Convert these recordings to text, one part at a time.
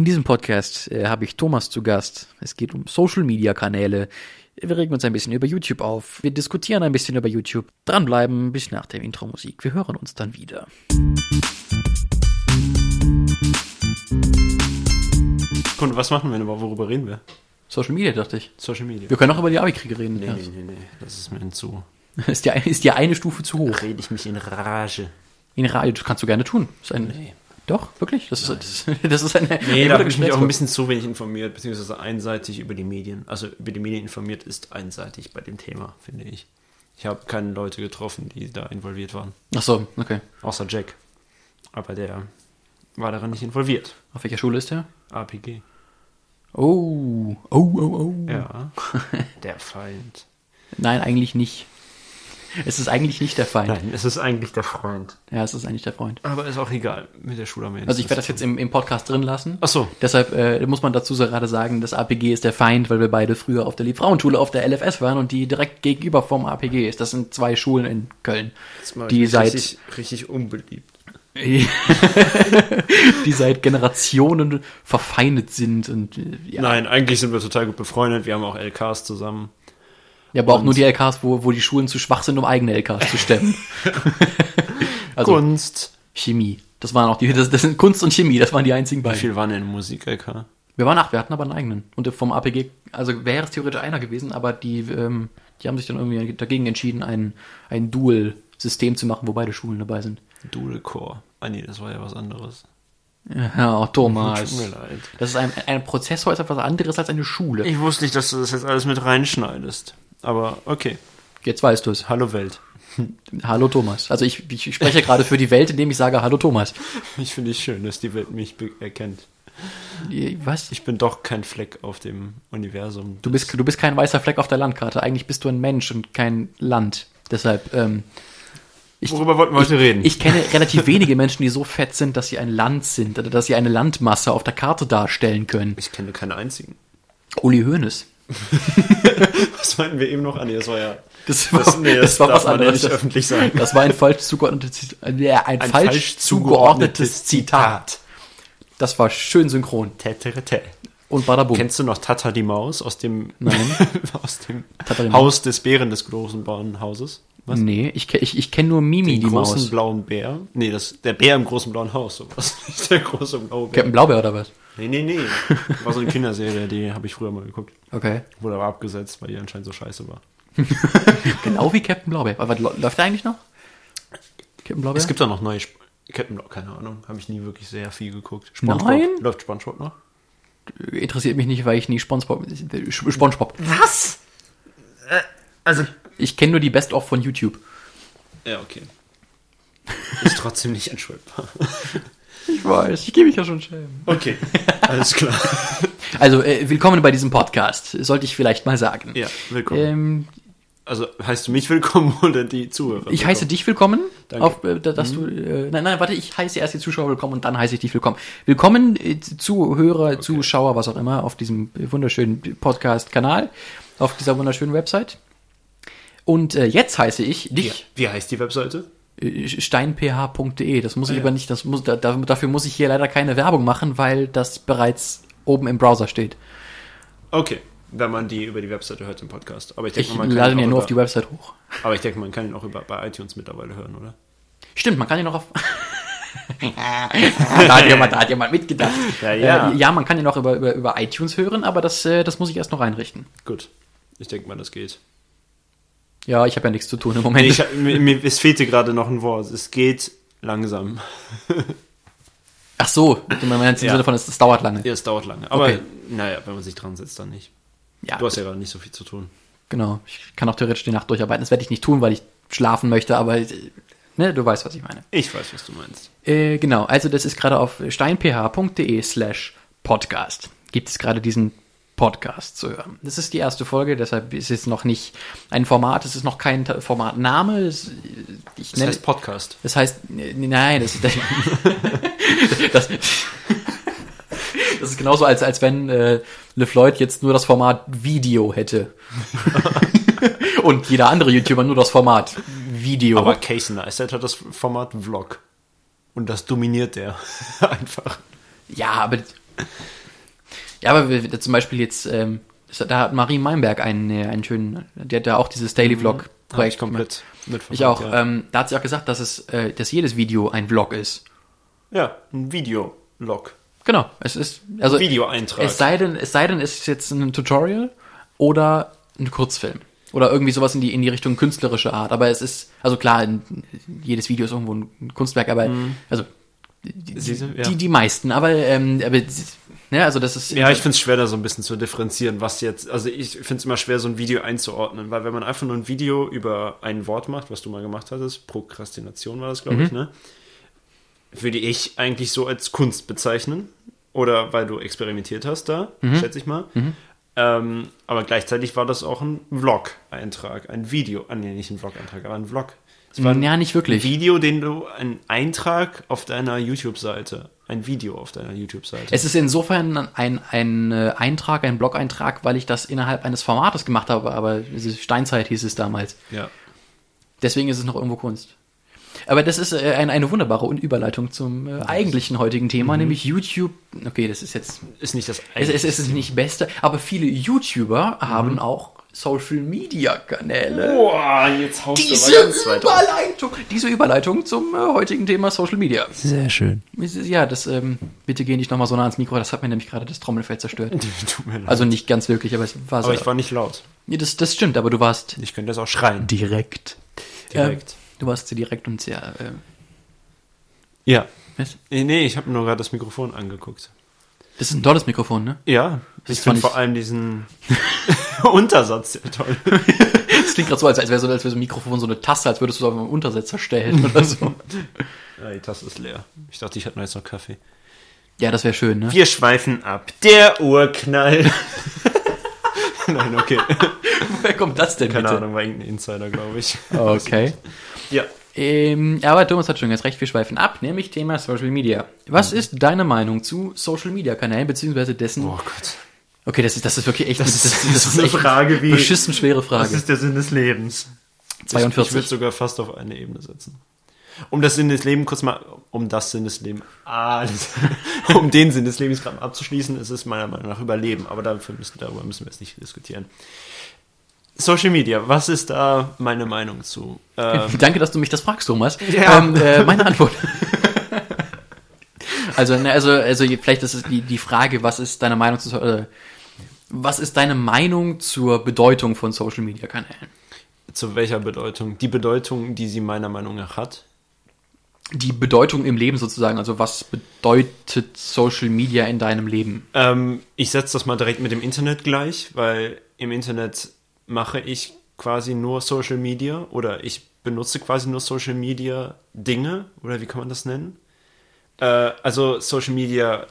In diesem Podcast äh, habe ich Thomas zu Gast. Es geht um Social-Media-Kanäle. Wir regen uns ein bisschen über YouTube auf. Wir diskutieren ein bisschen über YouTube. Dranbleiben bis nach der Intro-Musik. Wir hören uns dann wieder. Und was machen wir denn überhaupt? Worüber reden wir? Social Media, dachte ich. Social Media. Wir können auch über die Abi-Kriege reden. Nee, ja. nee, nee, nee. Das ist mir zu. Ist, die, ist die eine Stufe zu hoch. Rede ich mich in Rage. In Radio, das kannst du gerne tun. Ist ein, Nee. Doch, wirklich? Das ist, das, das ist eine. Nee, da habe ich mich auch ein bisschen zu wenig informiert, beziehungsweise einseitig über die Medien. Also über die Medien informiert ist einseitig bei dem Thema, finde ich. Ich habe keine Leute getroffen, die da involviert waren. Ach so, okay. Außer Jack. Aber der war daran nicht involviert. Auf welcher Schule ist der? APG. Oh, oh, oh, oh. Ja. der Feind. Nein, eigentlich nicht. Es ist eigentlich nicht der Feind. Nein, es ist eigentlich der Freund. Ja, es ist eigentlich der Freund. Aber ist auch egal. Mit der wir Also ich werde das jetzt im, im Podcast drin lassen. Ach so. Deshalb äh, muss man dazu so gerade sagen, das APG ist der Feind, weil wir beide früher auf der Liebfrauenschule auf der LFS waren und die direkt gegenüber vom APG ist. Das sind zwei Schulen in Köln, die seit richtig, richtig unbeliebt. die seit Generationen verfeindet sind und äh, ja. Nein, eigentlich sind wir total gut befreundet. Wir haben auch LKs zusammen. Ja, aber auch Und- nur die LKs, wo, wo die Schulen zu schwach sind, um eigene LKs zu stemmen. also Kunst. Chemie. Das waren auch die, das, das sind Kunst und Chemie, das waren die einzigen Wie beiden. viel waren denn Musik-LK? Wir waren acht, wir hatten aber einen eigenen. Und vom APG, also wäre es theoretisch einer gewesen, aber die, ähm, die haben sich dann irgendwie dagegen entschieden, ein, ein Dual-System zu machen, wo beide Schulen dabei sind. Dual-Core. Ah nee, das war ja was anderes. Ja, Thomas. Tut mir leid. Das ist ein, ein Prozessor ist etwas anderes als eine Schule. Ich wusste nicht, dass du das jetzt alles mit reinschneidest. Aber okay. Jetzt weißt du es. Hallo Welt. Hallo Thomas. Also ich, ich spreche gerade für die Welt, indem ich sage Hallo Thomas. Ich finde es schön, dass die Welt mich erkennt. Was? Ich bin doch kein Fleck auf dem Universum. Du bist, du bist kein weißer Fleck auf der Landkarte. Eigentlich bist du ein Mensch und kein Land. Deshalb, ähm, ich, Worüber wollten wir heute reden? ich kenne relativ wenige Menschen, die so fett sind, dass sie ein Land sind oder dass sie eine Landmasse auf der Karte darstellen können. ich kenne keine einzigen. Uli Hoeneß. Was meinten wir eben noch? Ah nee, das war ja... Das war, Das, nee, das, das war darf was anderes. nicht öffentlich sagen. Das war ein falsch zugeordnetes, äh, ein, falsch, zugeordnetes Zitat. Das war schön synchron. Täterete. Und badabum. Kennst du noch Tata die Maus aus dem, Nein. aus dem Haus des Bären des großen blauen Hauses? Was? Nee, ich, ich, ich kenne nur Mimi, Den die großen Maus. blauen Bär? Nee, das, der Bär im großen blauen Haus, sowas. Der große blaue Bär. Captain Blaubeer oder was? Nee, nee, nee. War so eine Kinderserie, die habe ich früher mal geguckt. Okay. Wurde aber abgesetzt, weil die anscheinend so scheiße war. Genau wie Captain Blaubeer. Aber läuft der eigentlich noch? Captain Blaubeer? Es gibt auch noch neue Sp Captain Blau, keine Ahnung, habe ich nie wirklich sehr viel geguckt. Nein? Läuft Spongebob noch? Interessiert mich nicht, weil ich nie Spongebob... äh, Spongebob. Was? also. Ich kenne nur die Best-of von YouTube. Ja, okay. Ist trotzdem nicht entschuldbar. Ich weiß, ich gebe mich ja schon schämen. Okay, alles klar. Also, äh, willkommen bei diesem Podcast, sollte ich vielleicht mal sagen. Ja, willkommen. Ähm, Also heißt du mich willkommen oder die Zuhörer? ich heiße dich willkommen, Danke. auf, äh, da- dass du, äh, nein, nein, warte, ich heiße erst die Zuschauer willkommen und dann heiße ich dich willkommen. Willkommen, äh, Zuhörer, Zuschauer, was auch immer, auf diesem wunderschönen Podcast-Kanal, auf dieser wunderschönen Website. Und äh, jetzt heiße ich dich wie heißt die Webseite? steinph.de. Das muss ich Ah, ja. aber nicht, das muss, da, da- dafür muss ich hier leider keine Werbung machen, weil das bereits oben im Browser steht. Okay, wenn man die über die Webseite hört im Podcast. Aber ich Ich denke mal, man lade kann ihn ihn ja auch nur über, auf die Website hoch. Aber ich denke, man kann ihn auch über, bei iTunes mittlerweile hören, oder? Stimmt, man kann ihn noch auf. da, hat jemand, da hat jemand mitgedacht. Ja, ja. Äh, ja, man kann ihn noch über, über, über iTunes hören, aber das, äh, das muss ich erst noch einrichten. Gut. Ich denke mal, das geht. Ja, ich habe ja nichts zu tun im Moment. Ich, mir, mir, es fehlte gerade noch ein Wort. Es geht langsam. Ach so, du meinst im Ja. Sinne von, es, es dauert lange. Ja, es dauert lange. Aber Okay. naja, wenn man sich dran setzt, dann nicht. Ja, Du hast ja gerade nicht so viel zu tun. genau. Ich kann auch theoretisch die Nacht durcharbeiten. Das werde ich nicht tun, weil ich schlafen möchte, aber äh, ne, du weißt, was ich meine. Ich weiß, was du meinst. Äh, genau, also das ist gerade auf steinph.de slash podcast. Gibt es gerade diesen Podcast zu hören. Das ist die erste Folge, deshalb ist es noch nicht ein Format, es ist noch kein Formatname. Es, ich Das heißt Podcast. das heißt, nein, das, das, das, das ist genauso, als, als wenn äh, LeFloid jetzt nur das Format Video hätte. Und jeder andere YouTuber nur das Format Video. Aber Casey Neistat hat das Format Vlog. Und das dominiert der einfach. ja, aber Ja, aber wir, zum Beispiel jetzt, ähm, da hat Marie Meinberg einen, äh, einen schönen, die hat da auch dieses Daily Vlog Hab ich Projekt komplett mitverfolgt. Ich auch. Ja, Ähm, da hat sie auch gesagt, dass es, äh, dass jedes Video ein Vlog ist. ja ein Videolog. Genau. Es ist, also, Videoeintrag. es sei denn, es sei denn, es ist jetzt ein Tutorial oder ein Kurzfilm. Oder irgendwie sowas in die, in die Richtung künstlerische Art. Aber es ist, also klar, jedes Video ist irgendwo ein Kunstwerk, aber, also, die, Mhm. Du? Ja. die, die meisten, aber, ähm, aber, ne, also das ist, Ja, ich finde es schwer, da so ein bisschen zu differenzieren, was jetzt, also ich finde es immer schwer, so ein Video einzuordnen, weil wenn man einfach nur ein Video über ein Wort macht, was du mal gemacht hattest, Prokrastination war das, glaube ich, ne? Würde ich eigentlich so als Kunst bezeichnen. Oder weil du experimentiert hast da, schätze ich mal. Ähm, aber gleichzeitig war das auch ein Vlog-Eintrag, ein Video, ah, nee, nicht ein Vlog-Eintrag, aber ein Vlog. Es war ein ja, nicht wirklich. Video, den du, ein Eintrag auf deiner YouTube-Seite, ein Video auf deiner YouTube-Seite. Es ist insofern ein, ein äh, Eintrag, ein Blog-Eintrag, weil ich das innerhalb eines Formates gemacht habe, aber Steinzeit hieß es damals. Ja. Deswegen ist es noch irgendwo Kunst. Aber das ist äh, ein, eine wunderbare Überleitung zum äh, eigentlichen heutigen Thema, nämlich YouTube. Okay, das ist jetzt. Ist nicht das Es, es, ist nicht beste, aber viele YouTuber haben auch Social Media Kanäle. Boah, jetzt haust Diese Überleitung, diese Überleitung zum äh, heutigen Thema Social Media. Sehr schön. Ja, das, ähm, bitte geh nicht nochmal so nah ans Mikro, das hat mir nämlich gerade das Trommelfell zerstört. Tut mir leid. Also nicht ganz wirklich, aber es war so. aber ich war nicht laut. ja, das, das stimmt, aber du warst Ich könnte das auch schreien. direkt. Direkt. Ähm, du warst sehr direkt und sehr. Äh, Ja. was? Nee, nee, ich habe nur gerade das Mikrofon angeguckt. Das ist ein tolles Mikrofon, ne? Ja, Das ich finde vor allem diesen Untersatz sehr toll. Das klingt gerade so, als, als wäre so, als wäre so ein Mikrofon so eine Tasse, als würdest du so auf einem Untersetzer stellen oder so. Ja, die Tasse ist leer. Ich dachte, ich hätte noch jetzt noch Kaffee. Ja, das wäre schön, ne? Wir schweifen ab. Der Urknall. Nein, okay. Woher kommt das denn Keine bitte? Ahnung, war irgendein Insider, glaube ich. Okay. Ja. Ähm, aber Thomas hat schon ganz recht, wir schweifen ab, nämlich Thema Social Media. Was ist deine Meinung zu Social Media Kanälen, beziehungsweise dessen. Oh Gott. Okay, das ist, das ist wirklich echt Das ist so eine echt Frage wie- beschissen schwere Was Frage. ist der Sinn des Lebens? Ich, ich 42. würde sogar fast auf eine Ebene setzen. Um das Sinn des Lebens kurz mal, um das Sinn des Lebens, das, um den Sinn des Lebens gerade abzuschließen, ist es meiner Meinung nach Überleben, aber dafür müssen, darüber müssen wir jetzt nicht diskutieren. Social Media, was ist da meine Meinung zu? Ähm, Danke, dass du mich das fragst, Thomas. Ja. Ähm, äh, meine Antwort. also, ne, also, also vielleicht ist es die, die Frage, was ist deine Meinung zu, äh, was ist deine Meinung zur Bedeutung von Social Media Kanälen? zu welcher Bedeutung? Die Bedeutung, die sie meiner Meinung nach hat. Die Bedeutung im Leben sozusagen, also was bedeutet Social Media in deinem Leben? Ähm, ich setze das mal direkt mit dem Internet gleich, weil im Internet mache ich quasi nur Social Media oder ich benutze quasi nur Social Media Dinge oder wie kann man das nennen? Äh, also Social Media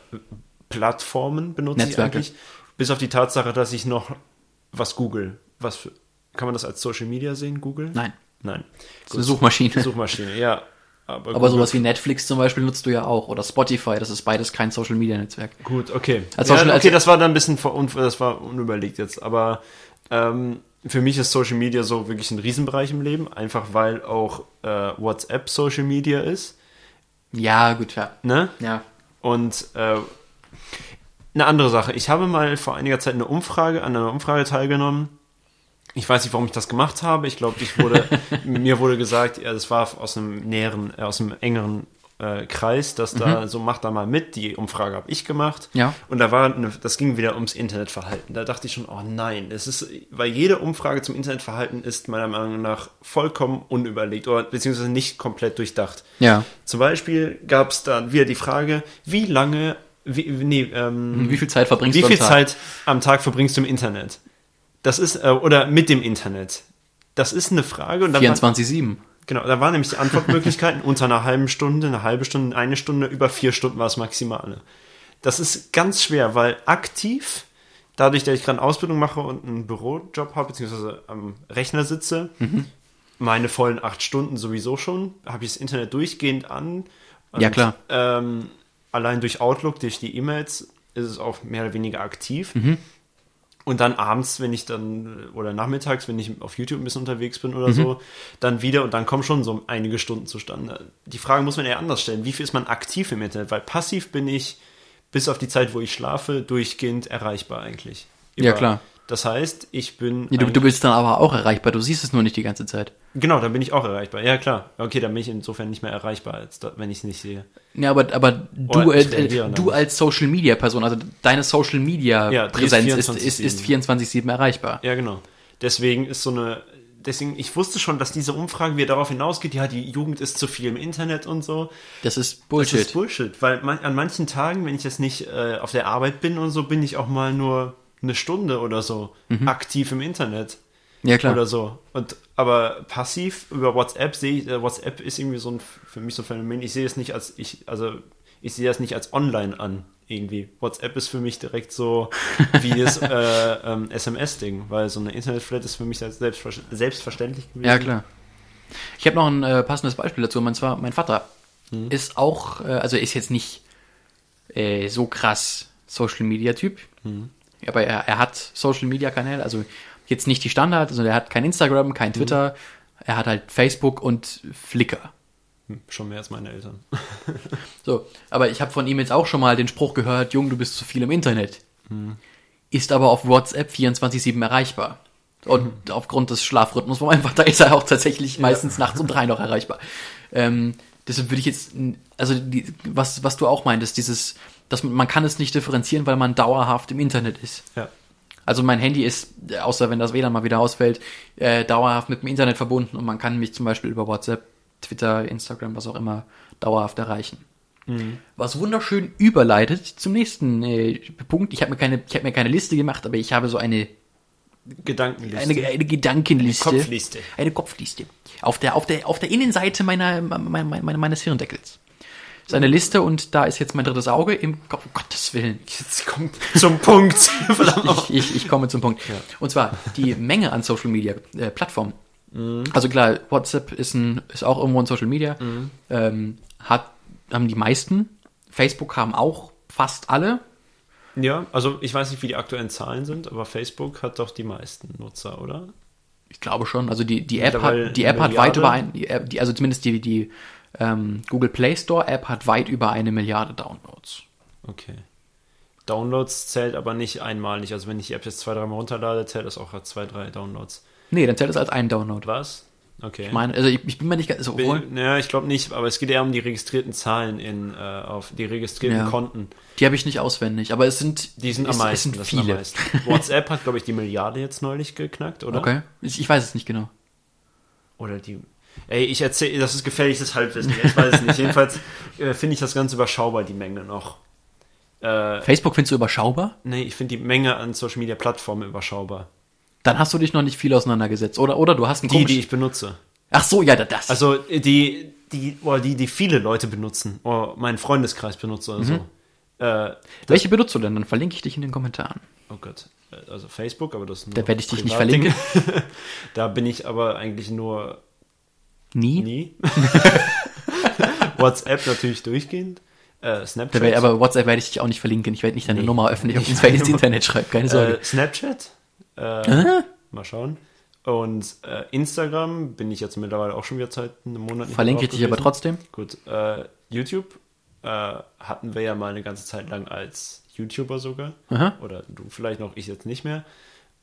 Plattformen benutze Netzwerke. ich eigentlich, bis auf die Tatsache, dass ich noch was google. Was für, kann man das als Social Media sehen, Google? Nein, Nein. das ist eine Suchmaschine. Suchmaschine, ja. Aber, Aber sowas wie Netflix zum Beispiel nutzt du ja auch oder Spotify, das ist beides kein Social Media Netzwerk. Gut, okay. Als ja, Social- okay, das war dann ein bisschen das war unüberlegt jetzt, aber ähm, für mich ist Social Media so wirklich ein Riesenbereich im Leben, einfach weil auch äh, WhatsApp Social Media ist, Ja, gut, ja. ne? Ja. Und äh, eine andere Sache, ich habe mal vor einiger Zeit eine Umfrage, an einer Umfrage teilgenommen. Ich weiß nicht, warum ich das gemacht habe. Ich glaube, ich wurde, mir wurde gesagt, ja, das war aus einem näheren, äh, aus einem engeren äh, Kreis, dass da so macht da mal mit. Die Umfrage habe ich gemacht. Ja. Und da war, eine, das ging wieder ums Internetverhalten. Da dachte ich schon, oh nein, es ist, weil jede Umfrage zum Internetverhalten ist meiner Meinung nach vollkommen unüberlegt oder beziehungsweise nicht komplett durchdacht. Ja. Zum Beispiel gab es dann wieder die Frage, wie lange, wie, nee, ähm, Wie viel Zeit verbringst wie du am viel Tag? Zeit am Tag verbringst du im Internet? Das ist, äh, oder mit dem Internet. Das ist eine Frage. Und dann war, 24-7. Genau, da waren nämlich die Antwortmöglichkeiten unter einer halben Stunde, eine halbe Stunde, eine Stunde, über vier Stunden war das Maximale. Das ist ganz schwer, weil aktiv, dadurch, dass ich gerade eine Ausbildung mache und einen Bürojob habe, beziehungsweise am Rechner sitze, Mhm. meine vollen acht Stunden sowieso schon, habe ich das Internet durchgehend an. Und, Ja, klar. Ähm, allein durch Outlook, durch die E-Mails, ist es auch mehr oder weniger aktiv. Mhm. Und dann abends, wenn ich dann, oder nachmittags, wenn ich auf YouTube ein bisschen unterwegs bin Mhm. oder so, dann wieder und dann kommen schon so einige Stunden zustande. Die Frage muss man eher anders stellen. Wie viel ist man aktiv im Internet? Weil passiv bin ich bis auf die Zeit, wo ich schlafe, durchgehend erreichbar eigentlich. Ja, klar. Das heißt, ich bin. Nee, du, du bist dann aber auch erreichbar, du siehst es nur nicht die ganze Zeit. Genau, dann bin ich auch erreichbar. Ja, klar. Okay, dann bin ich insofern nicht mehr erreichbar, als da, wenn ich es nicht sehe. Ja, aber, aber du, Oder äh, du als Social Media Person, also deine Social Media Ja, Präsenz ist ist, ist, 24/7. ist 24-7 erreichbar. Ja, genau. Deswegen ist so eine. Deswegen, ich wusste schon, dass diese Umfrage wieder darauf hinausgeht, ja, die Jugend ist zu viel im Internet und so. Das ist Das Bullshit. ist Bullshit, weil man, an manchen Tagen, wenn ich jetzt nicht äh, auf der Arbeit bin und so, bin ich auch mal nur eine Stunde oder so aktiv im Internet ja, klar. oder so. Und aber passiv über WhatsApp sehe ich, äh, WhatsApp ist irgendwie so ein für mich so ein Phänomen. Ich sehe es nicht als ich, also ich sehe das nicht als online an irgendwie. WhatsApp ist für mich direkt so wie das äh, ähm, SMS-Ding, weil so eine Internetflat ist für mich als selbstver selbstverständlich gewesen. Ja, klar. Ich habe noch ein äh, passendes Beispiel dazu. Und zwar, mein Vater Mhm. ist auch, äh, also er ist jetzt nicht äh, so krass Social Media Typ. Mhm. Aber er, er hat Social Media Kanäle, also jetzt nicht die Standard, also er hat kein Instagram, Mhm. kein Twitter, er hat halt Facebook und Flickr. Hm, Schon mehr als meine Eltern. So, aber ich habe von ihm jetzt auch schon mal den Spruch gehört, Jung, du bist zu viel im Internet. Ist aber auf WhatsApp 24-7 erreichbar. Und aufgrund des Schlafrhythmus von meinem Vater ist er auch tatsächlich meistens nachts um drei noch erreichbar. Ähm, deshalb würde ich jetzt, also die, was, was du auch meintest, dieses, dass man, kann es nicht differenzieren, weil man dauerhaft im Internet ist. Ja. Also mein Handy ist, außer wenn das WLAN mal wieder ausfällt, äh, dauerhaft mit dem Internet verbunden und man kann mich zum Beispiel über WhatsApp, Twitter, Instagram, was auch immer, dauerhaft erreichen. Was wunderschön überleitet zum nächsten äh, Punkt. Ich habe mir keine, ich habe mir keine Liste gemacht, aber ich habe so eine Gedankenliste. eine, eine Gedankenliste, Eine Kopfliste. eine Kopfliste auf der auf der auf der Innenseite meiner, meiner, meiner meines Hirndeckels. Das ist eine Liste und da ist jetzt mein drittes Auge im Kopf. Um Gottes Willen. Jetzt kommt zum Punkt. Ich, ich, ich komme zum Punkt. Und zwar die Menge an Social Media äh, Plattformen. Mhm. Also klar, WhatsApp ist, ein, ist auch irgendwo ein Social Media. Mhm. Ähm, hat, haben die meisten. Facebook haben auch fast alle. Ja, also ich weiß nicht, wie die aktuellen Zahlen sind, aber Facebook hat doch die meisten Nutzer, oder? Ich glaube schon. Also die, die App hat, die App hat weit über ein, die App, die, also zumindest die, die ähm, Google Play Store App hat weit über eine Milliarde Downloads. Okay. Downloads zählt aber nicht einmalig. Also wenn ich die App jetzt zwei, dreimal runterlade, zählt das auch als zwei, drei Downloads. Nee, dann zählt es als ein Download. Was? Okay. Ich meine, also ich, ich bin mir nicht ganz so obwohl, Bin, ja, ich glaube nicht, aber es geht eher um die registrierten Zahlen in, äh, auf die registrierten Ja. Konten. Die habe ich nicht auswendig, aber es sind Die sind es, am meisten. Sind das sind am viele. meisten. WhatsApp hat, glaube ich, die Milliarde jetzt neulich geknackt, oder? Okay. Ich, ich weiß es nicht genau. Oder die. Ey, ich erzähle, das ist gefährliches Halbwissen. Ich weiß es nicht. Jedenfalls äh, finde ich das ganz überschaubar, die Menge noch. Äh, Facebook findest du überschaubar? nee, ich finde die Menge an Social Media Plattformen überschaubar. Dann hast du dich noch nicht viel auseinandergesetzt, oder? Oder du hast einen Die, die ich benutze. Ach so, ja, das. Also die, die, oder die, die viele Leute benutzen, oder mein Freundeskreis benutzt oder so. Äh, Welche benutzt du denn? Dann verlinke ich dich in den Kommentaren. oh Gott, Äh, also Facebook, aber das ist nur Da werde ich dich nicht Privatding. da bin ich aber eigentlich nur Nie? nie. WhatsApp natürlich durchgehend. Äh, Snapchat. Werd, aber WhatsApp werde ich dich auch nicht verlinken. Ich werde nicht deine Nee. Nummer öffentlich ins ins Internet schreiben. Keine Sorge. äh, Snapchat. Äh, Mal schauen. Und äh, Instagram bin ich jetzt mittlerweile auch schon wieder seit einem Monat nicht Verlinke ich dich aber trotzdem. Gut, äh, YouTube äh, hatten wir ja mal eine ganze Zeit lang als YouTuber sogar. Aha. Oder du vielleicht noch, ich jetzt nicht mehr.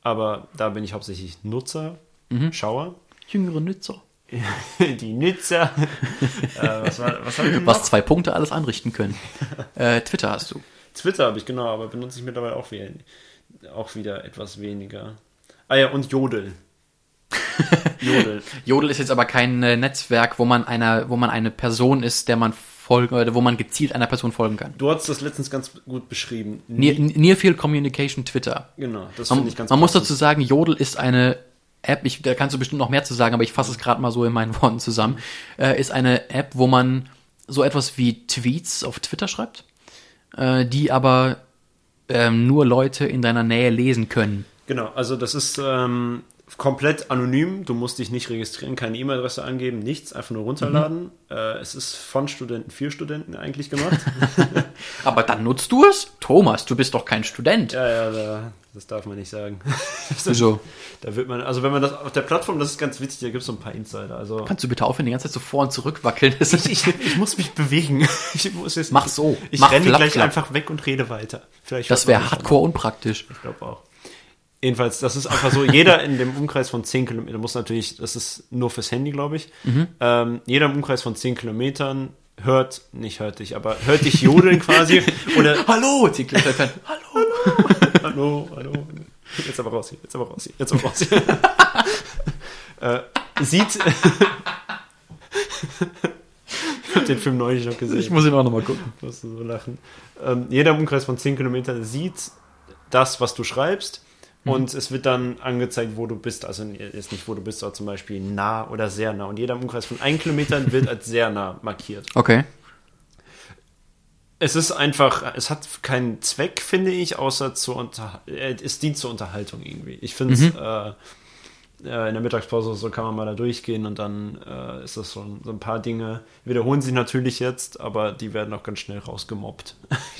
Aber da bin ich hauptsächlich Nutzer, Mhm. Schauer. Jüngere Nützer. Die Nutzer. äh, was war, was Was zwei Punkte alles anrichten können. äh, Twitter hast du. Twitter habe ich, genau, aber benutze ich mittlerweile auch, we auch wieder etwas weniger. Ah ja, und Jodel. Jodel. Jodel ist jetzt aber kein äh, Netzwerk, wo man einer, wo man eine Person ist, der man folgen, oder wo man gezielt einer Person folgen kann. Du hast das letztens ganz gut beschrieben. Near, Nearfield Communication Twitter. Genau, das finde ich ganz man muss passend. dazu sagen, Jodel ist eine App, ich, da kannst du bestimmt noch mehr zu sagen, aber ich fasse es gerade mal so in meinen Worten zusammen, äh, ist eine App, wo man so etwas wie Tweets auf Twitter schreibt, äh, die aber ähm, nur Leute in deiner Nähe lesen können. Genau, also das ist, ähm, komplett anonym. Du musst dich nicht registrieren, keine E-Mail-Adresse angeben, nichts, einfach nur runterladen. Äh, es ist von Studenten für Studenten eigentlich gemacht. Aber dann nutzt du es? Thomas, du bist doch kein Student. ja, ja, da, das darf man nicht sagen. Wieso? Da wird man, also wenn man das auf der Plattform, das ist ganz witzig, da gibt es so ein paar Insider. Also Kannst du bitte aufhören, die ganze Zeit so vor und zurück wackeln? Ist ich, ich muss mich bewegen. Ich muss jetzt Mach so. Ich Mach renne flapp, gleich flapp. einfach weg und rede weiter. Vielleicht das wäre hardcore unpraktisch. Ich glaube auch. Jedenfalls, das ist einfach so, jeder in dem Umkreis von 10 Kilometern muss natürlich, das ist nur fürs Handy, glaube ich, ähm, jeder im Umkreis von 10 Kilometern hört, nicht hört dich, aber hört dich jodeln quasi oder Hallo, Fan. Hallo. Hallo, hallo, jetzt aber raus hier, jetzt aber raus hier, jetzt aber raus hier. äh, sieht, ich habe den Film neulich noch gesehen. Ich muss ihn auch nochmal gucken. musst du so lachen. Ähm, jeder im Umkreis von 10 Kilometern sieht das, was du schreibst. Und es wird dann angezeigt, wo du bist. Also jetzt nicht, wo du bist, aber zum Beispiel nah oder sehr nah. Und jeder im Umkreis von 1 Kilometern wird als sehr nah markiert. Okay. Es ist einfach, es hat keinen Zweck, finde ich, außer zur Unter äh, es dient zur Unterhaltung irgendwie. Ich finde es äh, äh, in der Mittagspause so kann man mal da durchgehen und dann äh, ist das so, ein- so ein paar Dinge, wiederholen sich natürlich jetzt, aber die werden auch ganz schnell rausgemobbt.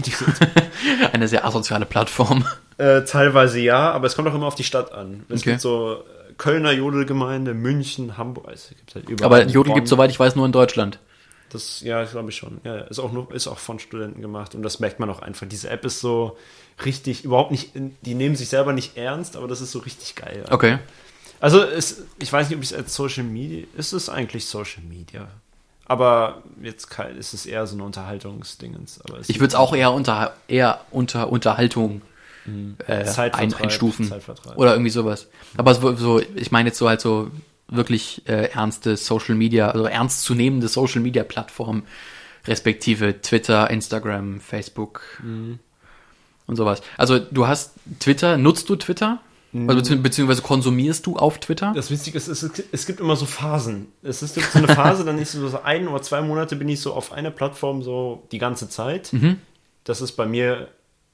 Eine sehr asoziale Plattform. Äh, teilweise ja, aber es kommt auch immer auf die Stadt an. Es Okay. gibt so äh, Kölner Jodelgemeinde, München, Hamburg. Es gibt halt überall. Aber Jodel gibt soweit ich weiß, nur in Deutschland. Das, ja, glaube ich schon. Ja, ist auch nur, ist auch von Studenten gemacht und das merkt man auch einfach. Diese App ist so richtig, überhaupt nicht, die nehmen sich selber nicht ernst, aber das ist so richtig geil. Okay. Also es, ich weiß nicht, ob ich es als Social Media, ist es eigentlich Social Media? Aber jetzt ist es eher so ein Unterhaltungsdingens. Ich würde es auch eher unter, eher unter Unterhaltung äh, ein, Zeitvertreib, einstufen. Oder irgendwie sowas. Aber so, so ich meine jetzt so halt so wirklich äh, ernste Social Media, also ernstzunehmende Social Media Plattformen, respektive Twitter, Instagram, Facebook Mhm. und sowas. Also du hast Twitter, nutzt du Twitter? Mhm. Also, bezieh- beziehungsweise konsumierst du auf Twitter? Das Witzige ist, es, es gibt immer so Phasen. Es ist so eine Phase, dann ist so, so ein oder zwei Monate bin ich so auf einer Plattform so die ganze Zeit. Mhm. Das ist bei mir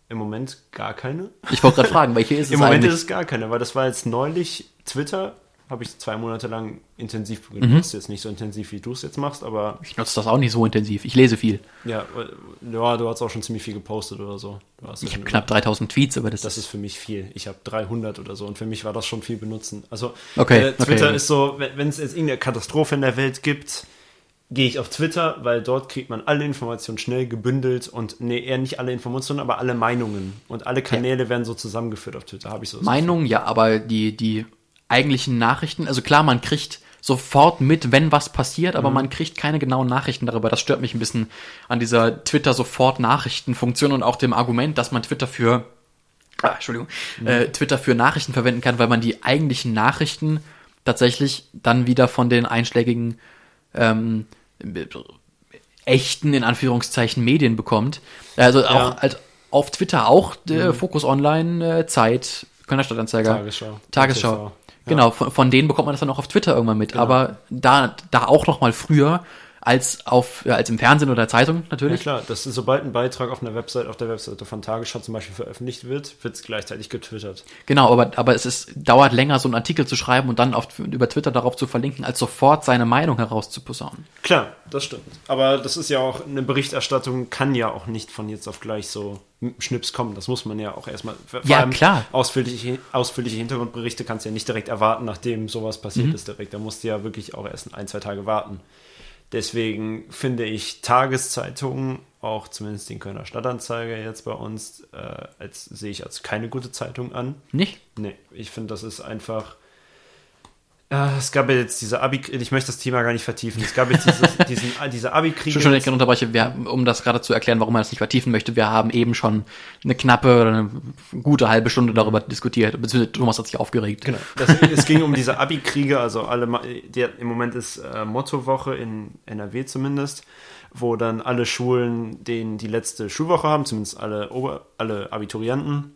im Moment gar keine. Ich wollte gerade fragen, welche ist es Im Moment eigentlich? ist es gar keine, weil das war jetzt neulich Twitter, habe ich zwei Monate lang intensiv genutzt. Jetzt nicht so intensiv, wie du es jetzt machst, aber ich nutze das auch nicht so intensiv. Ich lese viel. ja, äh, ja, du hast auch schon ziemlich viel gepostet oder so. Ja Ich habe knapp 3000 Tweets, aber das, Das ist für mich viel. Ich habe 300 oder so und für mich war das schon viel benutzen. Also Okay, äh, Twitter okay. ist so, wenn es jetzt irgendeine Katastrophe in der Welt gibt, gehe ich auf Twitter, weil dort kriegt man alle Informationen schnell gebündelt und nee, eher nicht alle Informationen, aber alle Meinungen und alle Kanäle werden so zusammengeführt auf Twitter. Habe ich so. das Meinung, ja, aber die, die eigentlichen Nachrichten, also klar, man kriegt sofort mit, wenn was passiert, Mhm. aber man kriegt keine genauen Nachrichten darüber. Das stört mich ein bisschen an dieser Twitter-Sofort-Nachrichten-Funktion und auch dem Argument, dass man Twitter für, ah, Entschuldigung, Mhm. äh, Twitter für Nachrichten verwenden kann, weil man die eigentlichen Nachrichten tatsächlich dann wieder von den einschlägigen ähm, echten, in Anführungszeichen, Medien bekommt. Also auch als, auf Twitter auch äh, Mhm. Fokus Online, äh, Zeit, Kölner Stadtanzeiger. Tagesschau. Tagesschau. Ja. Genau, von, von denen bekommt man das dann auch auf Twitter irgendwann mit. Aber da, da auch noch mal früher als auf, ja, als im Fernsehen oder Zeitung Ja natürlich. klar, das ist, sobald ein Beitrag auf einer Website, auf der Webseite von Tagesschau zum Beispiel veröffentlicht wird, wird es gleichzeitig getwittert. Genau, aber, aber es ist, dauert länger, so einen Artikel zu schreiben und dann auf, über Twitter darauf zu verlinken, als sofort seine Meinung herauszuposaunen. Klar, das stimmt. Aber das ist ja auch, eine Berichterstattung kann ja auch nicht von jetzt auf gleich so Schnips kommen. Das muss man ja auch erstmal. Vor Ja, allem klar. Ausführliche, ausführliche Hintergrundberichte kannst du ja nicht direkt erwarten, nachdem sowas passiert Mhm. ist direkt. Da musst du ja wirklich auch erst ein, zwei Tage warten. Deswegen finde ich Tageszeitungen, auch zumindest den Kölner Stadtanzeiger jetzt bei uns, äh, als sehe ich als keine gute Zeitung an. Nicht? Nee, ich finde, das ist einfach. Äh, es gab jetzt diese Abi, ich möchte das Thema gar nicht vertiefen. Es gab jetzt dieses, diesen, diese Abi-Kriege. Schon, schon, unterbreche, wir, um das gerade zu erklären, warum man das nicht vertiefen möchte, wir haben eben schon eine knappe oder eine gute halbe Stunde darüber diskutiert, beziehungsweise Thomas hat sich aufgeregt. Genau. Das, es ging um diese Abi-Kriege, also alle, der, im Moment ist äh, Mottowoche in NRW zumindest, wo dann alle Schulen den, die letzte Schulwoche haben, zumindest alle, Ober, alle Abiturienten.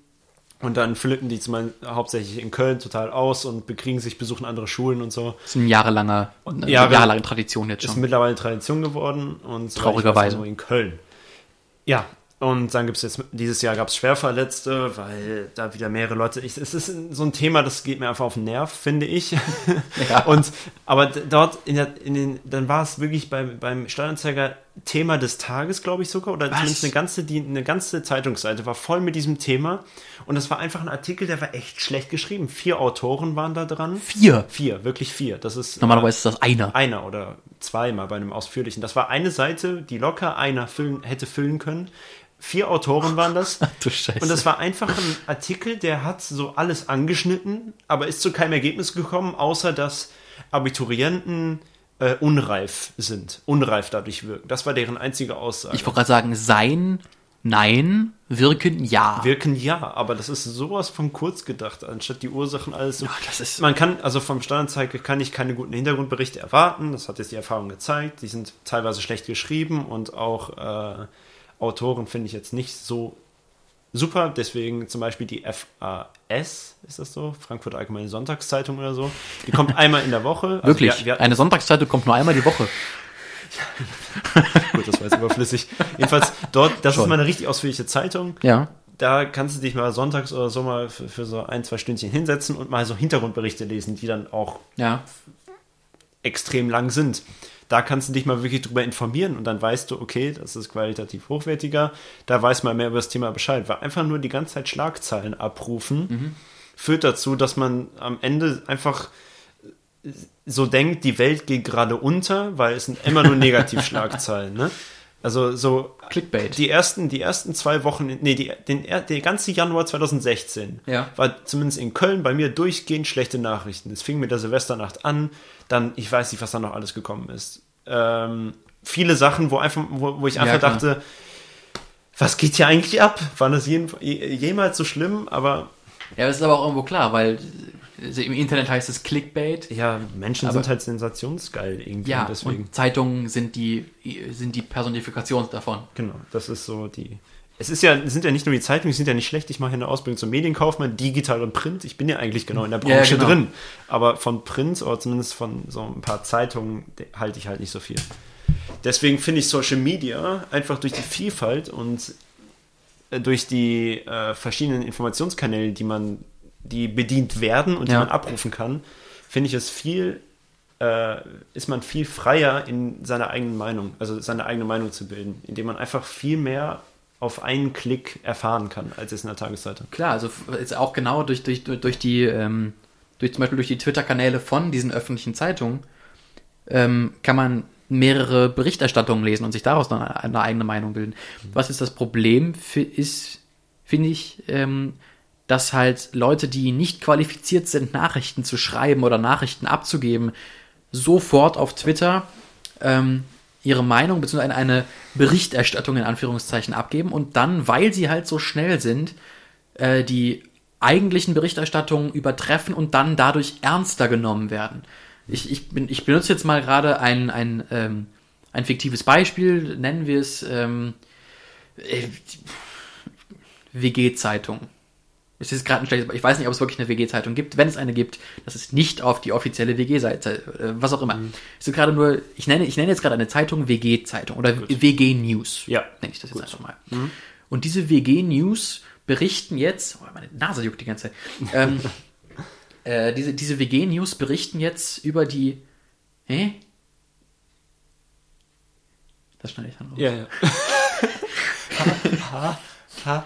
Und dann flippen die zum Beispiel hauptsächlich in Köln total aus und bekriegen sich, besuchen andere Schulen und so. Das ist eine jahrelanger, eine Jahre- jahrelange Tradition jetzt Ist schon. mittlerweile Tradition geworden und Traurigerweise. nur in Köln. Ja, Und dann gibt es jetzt, dieses Jahr gab es Schwerverletzte, weil da wieder mehrere Leute, ich, es ist so ein Thema, das geht mir einfach auf den Nerv, finde ich. Ja. Und, aber dort, in der, in den, dann war es wirklich beim, beim Steueranzeiger Thema des Tages, glaube ich sogar, oder zumindest eine ganze, die, eine ganze Zeitungsseite war voll mit diesem Thema. Und das war einfach ein Artikel, der war echt schlecht geschrieben. Vier Autoren waren da dran. Vier. Vier, wirklich vier. Das ist Normalerweise ist das einer. einer oder zweimal bei einem ausführlichen. Das war eine Seite, die locker einer füllen, hätte füllen können. Vier Autoren waren das. Du Scheiße. Und das war einfach ein Artikel, der hat so alles angeschnitten, aber ist zu keinem Ergebnis gekommen, außer dass Abiturienten äh, unreif sind, unreif dadurch wirken. Das war deren einzige Aussage. Ich wollte gerade sagen, sein, nein, wirken, ja. Wirken ja, aber das ist sowas von kurz gedacht, anstatt die Ursachen alles so. Ja, das ist- man kann, also vom Steueranzeige kann ich keine guten Hintergrundberichte erwarten. Das hat jetzt die Erfahrung gezeigt. Die sind teilweise schlecht geschrieben und auch äh, Autoren finde ich jetzt nicht so super. Deswegen zum Beispiel die FAS, ist das so? Frankfurt Allgemeine Sonntagszeitung oder so. Die kommt einmal in der Woche. Also Wirklich. wir- wir- Eine Sonntagszeitung kommt nur einmal die Woche. gut, das war jetzt überflüssig. Jedenfalls dort, das Schon. ist mal eine richtig ausführliche Zeitung. Ja. da kannst du dich mal sonntags oder so mal für, für so ein, zwei Stündchen hinsetzen und mal so Hintergrundberichte lesen, die dann auch Ja. extrem lang sind. Da kannst du dich mal wirklich drüber informieren und dann weißt du, okay, das ist qualitativ hochwertiger, da weiß man mehr über das Thema Bescheid. Weil einfach nur die ganze Zeit Schlagzeilen abrufen führt dazu, dass man am Ende einfach so denkt, die Welt geht gerade unter, weil es sind immer nur Negativschlagzeilen. Ne? Also so Clickbait. die ersten, die ersten zwei Wochen, nee, die, den, er- der ganze Januar 2016 Ja. war zumindest in Köln bei mir durchgehend schlechte Nachrichten. Es fing mit der Silvesternacht an, dann, ich weiß nicht, was da noch alles gekommen ist. Ähm, viele Sachen, wo einfach, wo, wo ich einfach klar. dachte, was geht hier eigentlich ab? War das jeden, jemals so schlimm? Aber Ja, das ist aber auch irgendwo klar, weil also im Internet heißt es Clickbait. ja, Menschen sind halt sensationsgeil irgendwie. Ja, und deswegen. und Zeitungen sind die, sind die Personifikation davon. Genau, das ist so die. Es ist ja, es sind ja nicht nur die Zeitungen, die sind ja nicht schlecht. Ich mache ja eine Ausbildung zum Medienkaufmann, digital und Print. Ich bin ja eigentlich genau in der Ja, Branche genau. drin. Aber von Print oder zumindest von so ein paar Zeitungen halte ich halt nicht so viel. Deswegen finde ich Social Media einfach durch die Vielfalt und äh, durch die äh, verschiedenen Informationskanäle, die man, die bedient werden und die Ja. man abrufen kann, finde ich es viel äh, ist man viel freier in seiner eigenen Meinung, also seine eigene Meinung zu bilden, indem man einfach viel mehr auf einen Klick erfahren kann, als es in der Tageszeitung. Klar, also jetzt auch genau durch, durch, durch, die, ähm, durch zum Beispiel durch die Twitter-Kanäle von diesen öffentlichen Zeitungen ähm, kann man mehrere Berichterstattungen lesen und sich daraus dann eine eigene Meinung bilden. Was ist das Problem, fi- ist, finde ich, ähm, dass halt Leute, die nicht qualifiziert sind, Nachrichten zu schreiben oder Nachrichten abzugeben, sofort auf Twitter ähm, ihre Meinung bzw. eine Berichterstattung in Anführungszeichen abgeben und dann, weil sie halt so schnell sind, äh, die eigentlichen Berichterstattungen übertreffen und dann dadurch ernster genommen werden. Ich, ich, bin, ich benutze jetzt mal gerade ein, ein, ähm, ein fiktives Beispiel, nennen wir es ähm, äh, WG-Zeitung. Es ist gerade ein schlechtes, ich weiß nicht, ob es wirklich eine WG-Zeitung gibt. Wenn es eine gibt, das ist nicht auf die offizielle WG-Seite, äh, was auch immer. Mhm. Es ist gerade nur, ich nenne, ich nenne jetzt gerade eine Zeitung WG-Zeitung oder WG News. Ja. Nenne ich das jetzt einfach mal. Und diese WG News berichten jetzt, oh, meine Nase juckt die ganze Zeit. Ähm, äh, diese, diese WG News berichten jetzt über die, hä? Das schneide ich dann raus. Ja, ja. ha, ha, ha.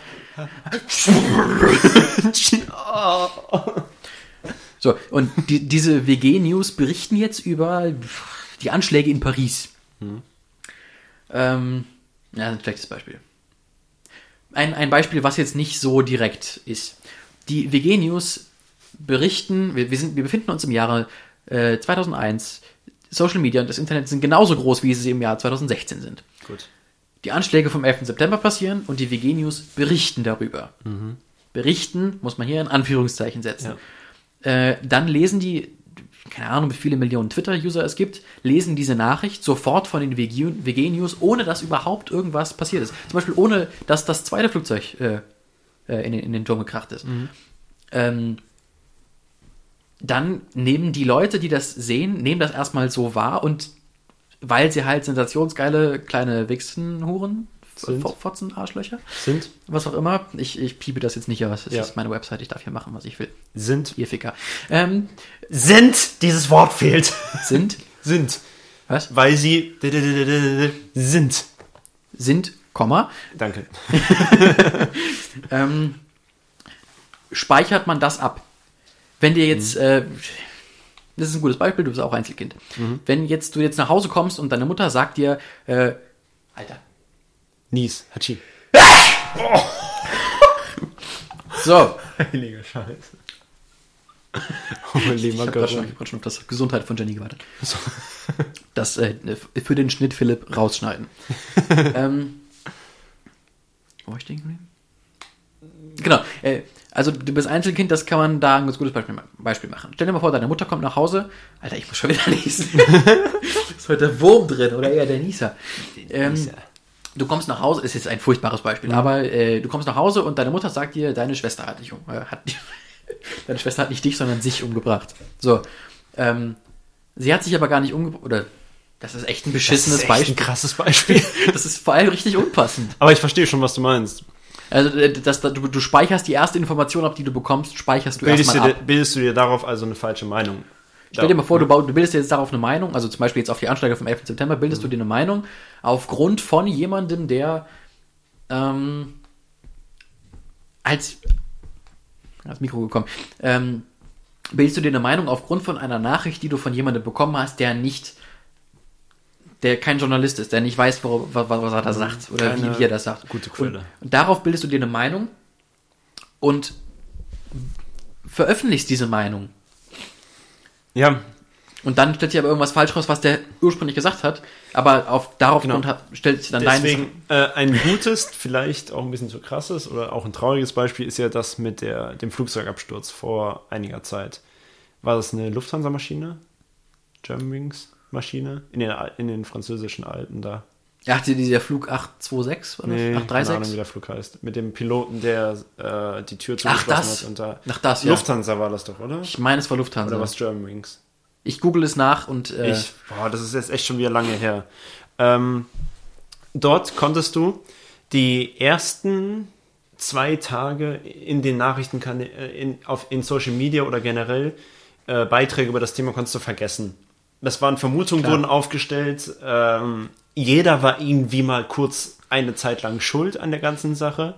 So, und die, diese WG-News berichten jetzt über die Anschläge in Paris. Ähm, ja, ein schlechtes Beispiel. Ein, ein Beispiel, was jetzt nicht so direkt ist. Die WG-News berichten, wir, wir, sind, wir befinden uns im Jahre äh, 2001. Social Media und das Internet sind genauso groß, wie sie im Jahr 2016 sind. Gut. Die Anschläge vom 11. September passieren und die WG News berichten darüber. Berichten muss man hier in Anführungszeichen setzen. Äh, dann lesen die, keine Ahnung, wie viele Millionen Twitter-User es gibt, lesen diese Nachricht sofort von den WG, WG News, ohne dass überhaupt irgendwas passiert ist. Zum Beispiel ohne, dass das zweite Flugzeug äh, äh, in, den, in den Turm gekracht ist. Ähm, dann nehmen die Leute, die das sehen, nehmen das erstmal so wahr und weil sie halt sensationsgeile kleine Wichsenhuren Sind. Fotzen, Arschlöcher, Sind, was auch immer. Ich, ich piepe das jetzt nicht aus. Das Ja. ist meine Website, ich darf hier machen, was ich will. sind, Ihr Ficker. Ähm, sind, dieses Wort fehlt. sind, sind, was? weil sie sind. Sind, Komma, Danke. ähm, speichert man das ab. Wenn dir jetzt, äh, das ist ein gutes Beispiel, du bist auch Einzelkind. Wenn jetzt du jetzt nach Hause kommst und deine Mutter sagt dir, äh, Alter, Nies, Hachi. so, Heiliger Scheiß. Oh, mein ich lieber habe gerade schon, Gott. ich hab grad schon auf das Gesundheit von Jenny gewartet. Das äh, für den Schnitt Philipp rausschneiden. ähm, wo war ich geblieben? Genau. Äh, also du bist Einzelkind, das kann man da ein ganz gutes Beispiel, Beispiel machen. Stell dir mal vor, deine Mutter kommt nach Hause. Alter, ich muss schon wieder lesen. ist heute der Wurm drin oder eher der Nieser. Ähm, Nieser. du kommst nach Hause, ist jetzt ein furchtbares Beispiel, aber äh, du kommst nach Hause und deine Mutter sagt dir, deine Schwester hat dich um, äh, hat, deine Schwester hat nicht dich, sondern sich umgebracht. So. Ähm, sie hat sich aber gar nicht umgebracht, oder das ist echt ein Das beschissenes ist echt ein Beispiel. krasses Beispiel. Das ist vor allem richtig unpassend. Aber ich verstehe schon, was du meinst. Also, äh, das, du, du speicherst die erste Information ab, die du bekommst, speicherst du Bildest erstmal dir, ab. bildest du dir darauf also eine falsche Meinung? Stell dir mal vor, du, bau, du bildest dir jetzt darauf eine Meinung, also zum Beispiel jetzt auf die Anschläge vom 11. September, bildest du dir eine Meinung aufgrund von jemandem, der ähm, als als Mikro gekommen, ähm, bildest du dir eine Meinung aufgrund von einer Nachricht, die du von jemandem bekommen hast, der nicht, der kein Journalist ist, der nicht weiß, wo, was, er da sagt oder wie, wie er das sagt. gute Quelle. Und, und darauf bildest du dir eine Meinung und veröffentlichst diese Meinung. Ja, Und dann stellt sich aber irgendwas falsch raus, was der ursprünglich gesagt hat. Aber auf, darauf Genau. Stellt sich dann deswegen äh, ein gutes, vielleicht auch ein bisschen zu krasses oder auch ein trauriges Beispiel ist ja das mit der, dem Flugzeugabsturz vor einiger Zeit. War das eine Lufthansa-Maschine? Germanwings Maschine? In den, in den französischen Alpen da. Ach, die- dieser Flug 826 oder Nee, keine Ahnung, wie 836? der Flug heißt. Mit dem Piloten, der äh, die Tür zugeschlossen das? hat. Und da Ach, das, ja. Lufthansa war das doch, oder? Ich meine, es war Lufthansa. Oder was Germanwings? Ich google es nach und äh, Ich, boah, das ist jetzt echt schon wieder lange her. Ähm, dort konntest du die ersten zwei Tage in den Nachrichten, in, auf, in Social Media oder generell äh, Beiträge über das Thema konntest du vergessen. Das waren Vermutungen, Klar. wurden aufgestellt. Ähm, jeder war irgendwie mal kurz eine Zeit lang schuld an der ganzen Sache.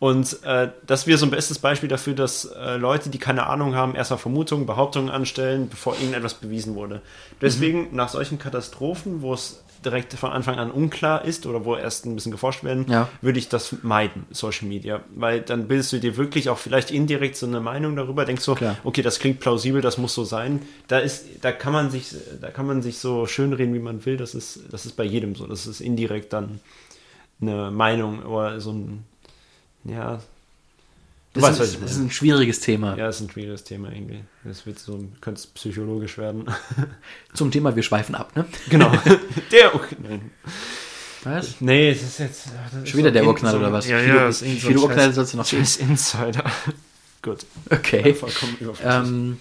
Und äh, das wäre so ein bestes Beispiel dafür, dass äh, Leute, die keine Ahnung haben, erstmal Vermutungen, Behauptungen anstellen, bevor irgendetwas bewiesen wurde. Deswegen, nach solchen Katastrophen, wo es direkt von Anfang an unklar ist oder wo erst ein bisschen geforscht werden, Ja. würde ich das meiden, Social Media. Weil dann bildest du dir wirklich auch vielleicht indirekt so eine Meinung darüber, denkst so, Klar. okay, das klingt plausibel, das muss so sein. Da ist, da kann man sich, da kann man sich so schönreden, wie man will. Das ist, das ist bei jedem so. Das ist indirekt dann eine Meinung oder so ein, ja. Du das, weißt, ist, was ich das ist meine. ein schwieriges Thema. Ja, das ist ein schwieriges Thema irgendwie. Das wird so, könnte es psychologisch werden. Zum Thema, wir schweifen ab, ne? genau. der, okay, nein. Was? Nee, es ist jetzt. Das ist Schon wieder so der Urknall so- oder was? Ja, Viele- ja, so viele ein Urknall sollst du noch Scheiß Insider. Gut. Okay. Vollkommen überflüssig. Ähm,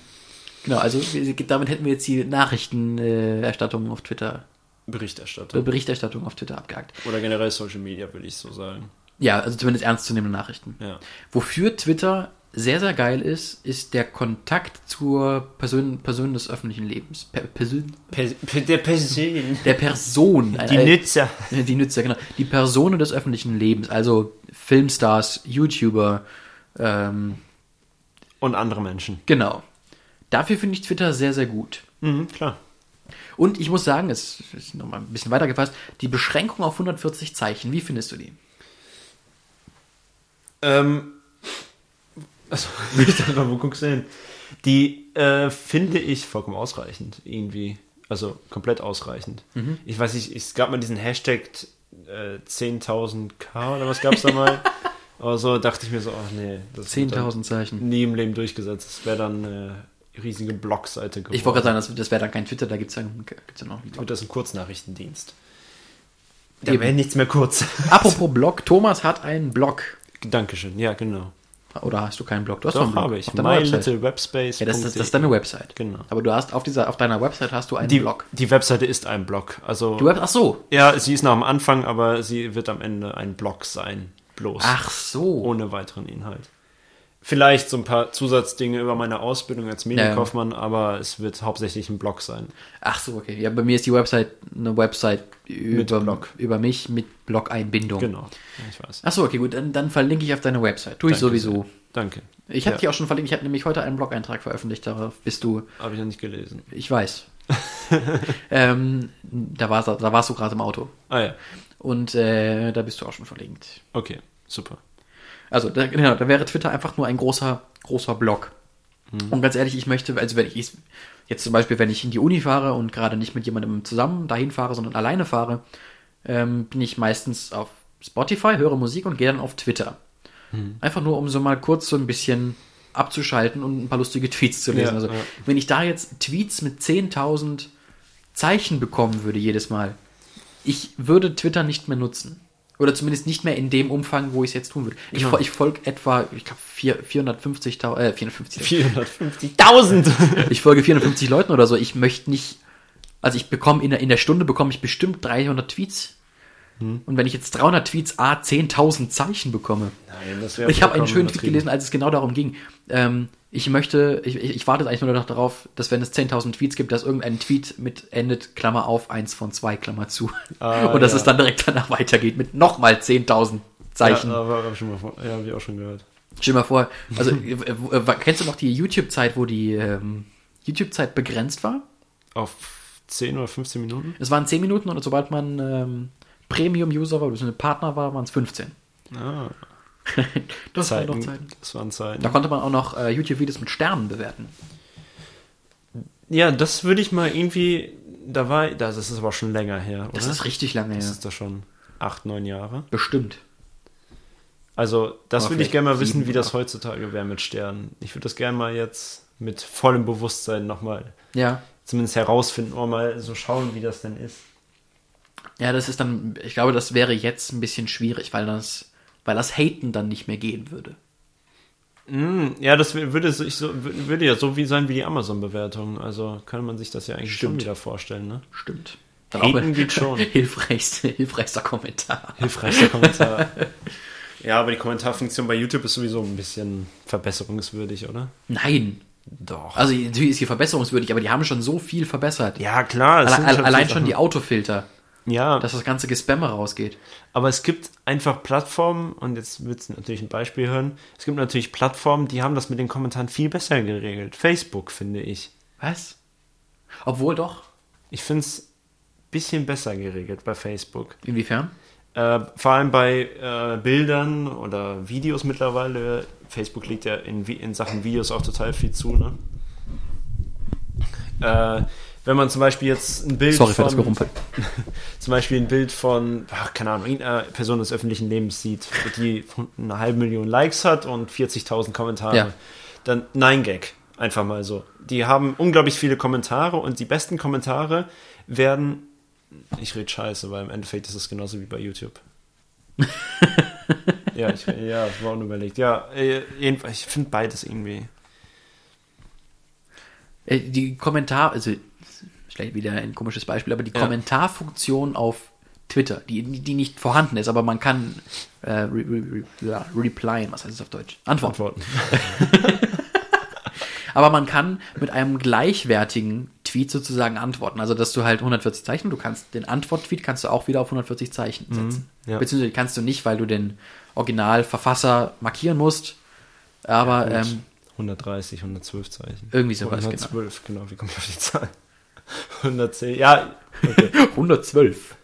genau, also damit hätten wir jetzt die Nachrichtenerstattung auf Twitter, Berichterstatter. Berichterstattung auf Twitter abgehakt. Oder generell Social Media, würde ich so sagen. Ja, also zumindest ernstzunehmende Nachrichten. Ja. Wofür Twitter sehr, sehr geil ist, ist der Kontakt zur Person, Person des öffentlichen Lebens. Per, Person, der Person. der Person. Die Ein- Nützer. Die Nützer, genau. Die Personen des öffentlichen Lebens, also Filmstars, YouTuber, ähm, Und andere Menschen. genau. Dafür finde ich Twitter sehr, sehr gut. Mhm, klar. Und ich muss sagen, es ist nochmal ein bisschen weiter gefasst, die Beschränkung auf 140 Zeichen, wie findest du die? Ähm, also, wie ich da wo guckst du hin? Die äh, finde ich vollkommen ausreichend, irgendwie. Also komplett ausreichend. Ich weiß nicht, es gab mal diesen Hashtag äh, 10.000k oder was gab es da mal? Aber so dachte ich mir so, ach nee, das wird dann 10.000 Zeichen. nie im Leben durchgesetzt. Das wäre dann eine riesige Blogseite geworden. Ich wollte gerade sagen, das, das wäre dann kein Twitter, da gibt es ja, gibt's ja noch einen Blog. Das ein Kurznachrichtendienst? Da wäre nichts mehr kurz. Apropos Blog, Thomas hat einen Blog. Dankeschön, ja, genau. Oder hast du keinen Blog? Du hast Doch, habe ich. deiner Website. mylittlewebspace. Ja, das, das, das ist deine Website. Genau. Aber du hast auf dieser, auf deiner Website hast du einen die, Blog. die Webseite ist ein Blog. Also, Du Web, ach so. ja, sie ist noch am Anfang, aber sie wird am Ende ein Blog sein. Bloß. Ach so. Ohne weiteren Inhalt. Vielleicht so ein paar Zusatzdinge über meine Ausbildung als Medienkaufmann, aber es wird hauptsächlich ein Blog sein. Ach so, okay. Ja, bei mir ist die Website eine Website über, Blog. über mich mit Blog-Einbindung. Genau. Ja, ich weiß. Ach so, okay, gut. Dann, dann verlinke ich auf deine Website. Tu ich Danke sowieso. sehr. Danke. Ich habe Ja. dich auch schon verlinkt. Ich habe nämlich heute einen Blog-Eintrag veröffentlicht. Darauf bist du, Habe ich noch nicht gelesen. ich weiß. ähm, da, warst, da warst du gerade im Auto. Ah ja. Und äh, da bist du auch schon verlinkt. Okay, super. Also, da, genau, da wäre Twitter einfach nur ein großer, großer Blog. Und ganz ehrlich, ich möchte, also wenn ich jetzt zum Beispiel, wenn ich in die Uni fahre und gerade nicht mit jemandem zusammen dahin fahre, sondern alleine fahre, ähm, bin ich meistens auf Spotify, höre Musik und gehe dann auf Twitter. Einfach nur, um so mal kurz so ein bisschen abzuschalten und ein paar lustige Tweets zu lesen. Ja, also, ja. wenn ich da jetzt Tweets mit 10.000 Zeichen bekommen würde jedes Mal, ich würde Twitter nicht mehr nutzen. Oder zumindest nicht mehr in dem Umfang, wo ich es jetzt tun würde. Ich, Ja. ich folge etwa, ich glaube, 450.000, äh, 450, 450.000! ich folge 450 Leuten oder so. Ich möchte nicht, also ich bekomme in der, in der Stunde bekomme ich bestimmt 300 Tweets. Und wenn ich jetzt 300 Tweets, a 10.000 Zeichen bekomme. Nein, das wäre Ich habe einen schönen Tweet gelesen, als es genau darum ging. Ähm, ich möchte, ich, ich warte eigentlich nur noch darauf, dass wenn es 10.000 Tweets gibt, dass irgendein Tweet mit endet, Klammer auf, eins von zwei, Klammer zu. Ah, Und dass ja. es dann direkt danach weitergeht mit nochmal 10.000 Zeichen. Ja, aber hab ich schon mal vor, ja, hab ich auch schon gehört. Stell dir mal vor, also kennst du noch die YouTube-Zeit, wo die ähm, YouTube-Zeit begrenzt war? Auf 10 oder 15 Minuten? Es waren 10 Minuten und sobald man ähm, Premium-User war, oder Partner war, waren es 15. Ah, Das waren doch Zeiten. Zeiten. Das waren Zeiten. Da konnte man auch noch äh, YouTube-Videos mit Sternen bewerten. Ja, das würde ich mal irgendwie. Da war. Das ist aber schon länger her, oder? Das ist richtig lange Das her. ist doch schon acht, neun Jahre. Bestimmt. Also, das würde ich gerne mal wissen, wie das heutzutage wäre mit Sternen. Ich würde das gerne mal jetzt mit vollem Bewusstsein nochmal Ja. zumindest herausfinden oder mal so schauen, wie das denn ist. Ja, das ist dann, ich glaube, das wäre jetzt ein bisschen schwierig, weil das, weil das Haten dann nicht mehr gehen würde. Mm, ja, das wür- würde, sich so, wür- würde ja so wie sein wie die Amazon-Bewertung. Also kann man sich das ja eigentlich schon Stimmt. wieder vorstellen, ne? Stimmt. Haten geht schon. hilfreichste, hilfreichster Kommentar. Hilfreicher Kommentar. ja, aber die Kommentarfunktion bei YouTube ist sowieso ein bisschen verbesserungswürdig, oder? Nein. Doch. Also natürlich ist sie verbesserungswürdig, aber die haben schon so viel verbessert. ja, klar. Alle, schon allein schon die. Autofilter, Ja, dass das ganze Gespamme rausgeht. aber es gibt einfach Plattformen, und jetzt willst du natürlich ein Beispiel hören. Es gibt natürlich Plattformen, die haben das mit den Kommentaren viel besser geregelt. Facebook, finde ich. Was? Obwohl doch. Ich finde es ein bisschen besser geregelt bei Facebook. Inwiefern? Äh, vor allem bei äh, Bildern oder Videos mittlerweile. Facebook legt ja in, in Sachen Videos auch total viel zu. Ne? Äh, wenn man zum Beispiel jetzt ein Bild Sorry für von, das Gerumpel. zum Beispiel ein Bild von, ach, keine Ahnung, irgendeiner Person des öffentlichen Lebens sieht, die eine halbe Million Likes hat und 40.000 Kommentare, Ja. dann Nein Gag. Einfach mal so. Die haben unglaublich viele Kommentare und die besten Kommentare werden, ich rede scheiße, weil im Endeffekt ist es genauso wie bei YouTube. ja, ich, ja, das war unüberlegt. Ja, äh, jedenfalls, ich finde beides irgendwie. Äh, Die Kommentar, also vielleicht wieder ein komisches Beispiel, aber die Ja. Kommentarfunktion auf Twitter, die, die nicht vorhanden ist, aber man kann äh, re, re, re, ja, replyen, was heißt das auf Deutsch? Antworten. Antworten. Aber man kann mit einem gleichwertigen Tweet sozusagen antworten. Also, dass du halt 140 Zeichen, du kannst den Antwort-Tweet kannst du auch wieder auf 140 Zeichen setzen. ja. Beziehungsweise kannst du nicht, weil du den Originalverfasser markieren musst. Aber Und ähm, 130, 112 Zeichen. irgendwie sowas, 112, genau. Wie komme ich auf die Zahl? 110, ja, okay. genau. 112.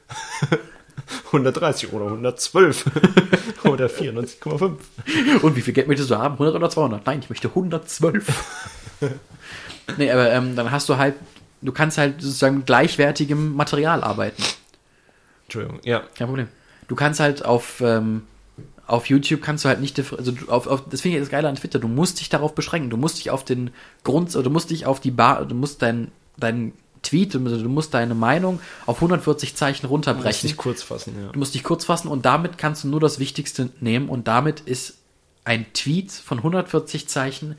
130 oder 112 oder 94,5. Und wie viel Geld möchtest du haben? 100 oder 200? Nein, ich möchte 112. nee, aber ähm, dann hast du halt, du kannst halt sozusagen mit gleichwertigem Material arbeiten. Entschuldigung, ja. Kein Problem. Du kannst halt auf, ähm, auf YouTube kannst du halt nicht, also auf, auf, das finde ich das Geile an Twitter, du musst dich darauf beschränken, du musst dich auf den Grund, oder du musst dich auf die Bar, du musst dein, dein Tweet, also du musst deine Meinung auf 140 Zeichen runterbrechen. ich kurz fassen, ja. Du musst dich kurz fassen und damit kannst du nur das Wichtigste nehmen und damit ist ein Tweet von 140 Zeichen,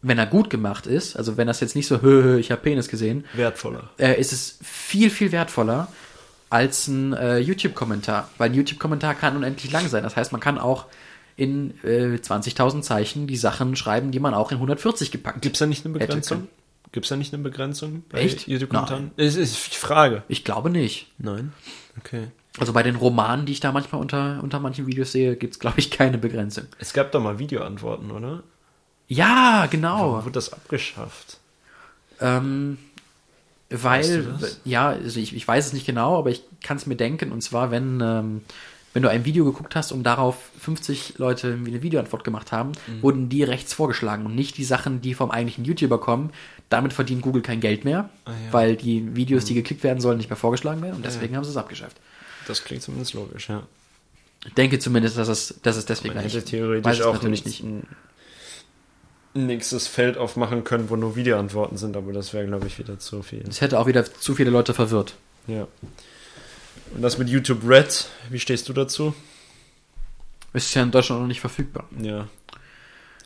wenn er gut gemacht ist, also wenn das jetzt nicht so, hö, hö, ich habe Penis gesehen, Wertvoller. äh, ist es viel, viel wertvoller als ein äh, YouTube-Kommentar. Weil ein YouTube-Kommentar kann unendlich lang sein. Das heißt, man kann auch in äh, 20.000 Zeichen die Sachen schreiben, die man auch in 140 gepackt Gibt es da nicht eine Begrenzung? Gibt es da nicht eine Begrenzung? Bei Echt? YouTube-Kommentaren? Es ist die Frage. Ich glaube nicht. Nein. Okay. Also bei den Romanen, die ich da manchmal unter, unter manchen Videos sehe, gibt es, glaube ich, keine Begrenzung. Es gab doch mal Videoantworten, oder? Ja, genau. Warum wurde das abgeschafft? Ähm, Weißt weil, du das? ja, also ich, ich weiß es nicht genau, aber ich kann es mir denken. Und zwar, wenn, ähm, wenn du ein Video geguckt hast und darauf 50 Leute eine Videoantwort gemacht haben, Mhm. wurden die rechts vorgeschlagen und nicht die Sachen, die vom eigentlichen YouTuber kommen. Damit verdient Google kein Geld mehr, Ah, ja. Weil die Videos, die geklickt werden sollen, nicht mehr vorgeschlagen werden und deswegen haben sie es abgeschafft. Das klingt zumindest logisch, ja. Ich denke zumindest, dass es, dass es deswegen Man hätte weiß theoretisch es auch natürlich nicht. ein nächstes Feld aufmachen können, wo nur Videoantworten sind, aber das wäre, glaube ich, wieder zu viel. Es hätte auch wieder zu viele Leute verwirrt. Ja. Und das mit YouTube Red, wie stehst du dazu? Ist ja in Deutschland noch nicht verfügbar. Ja.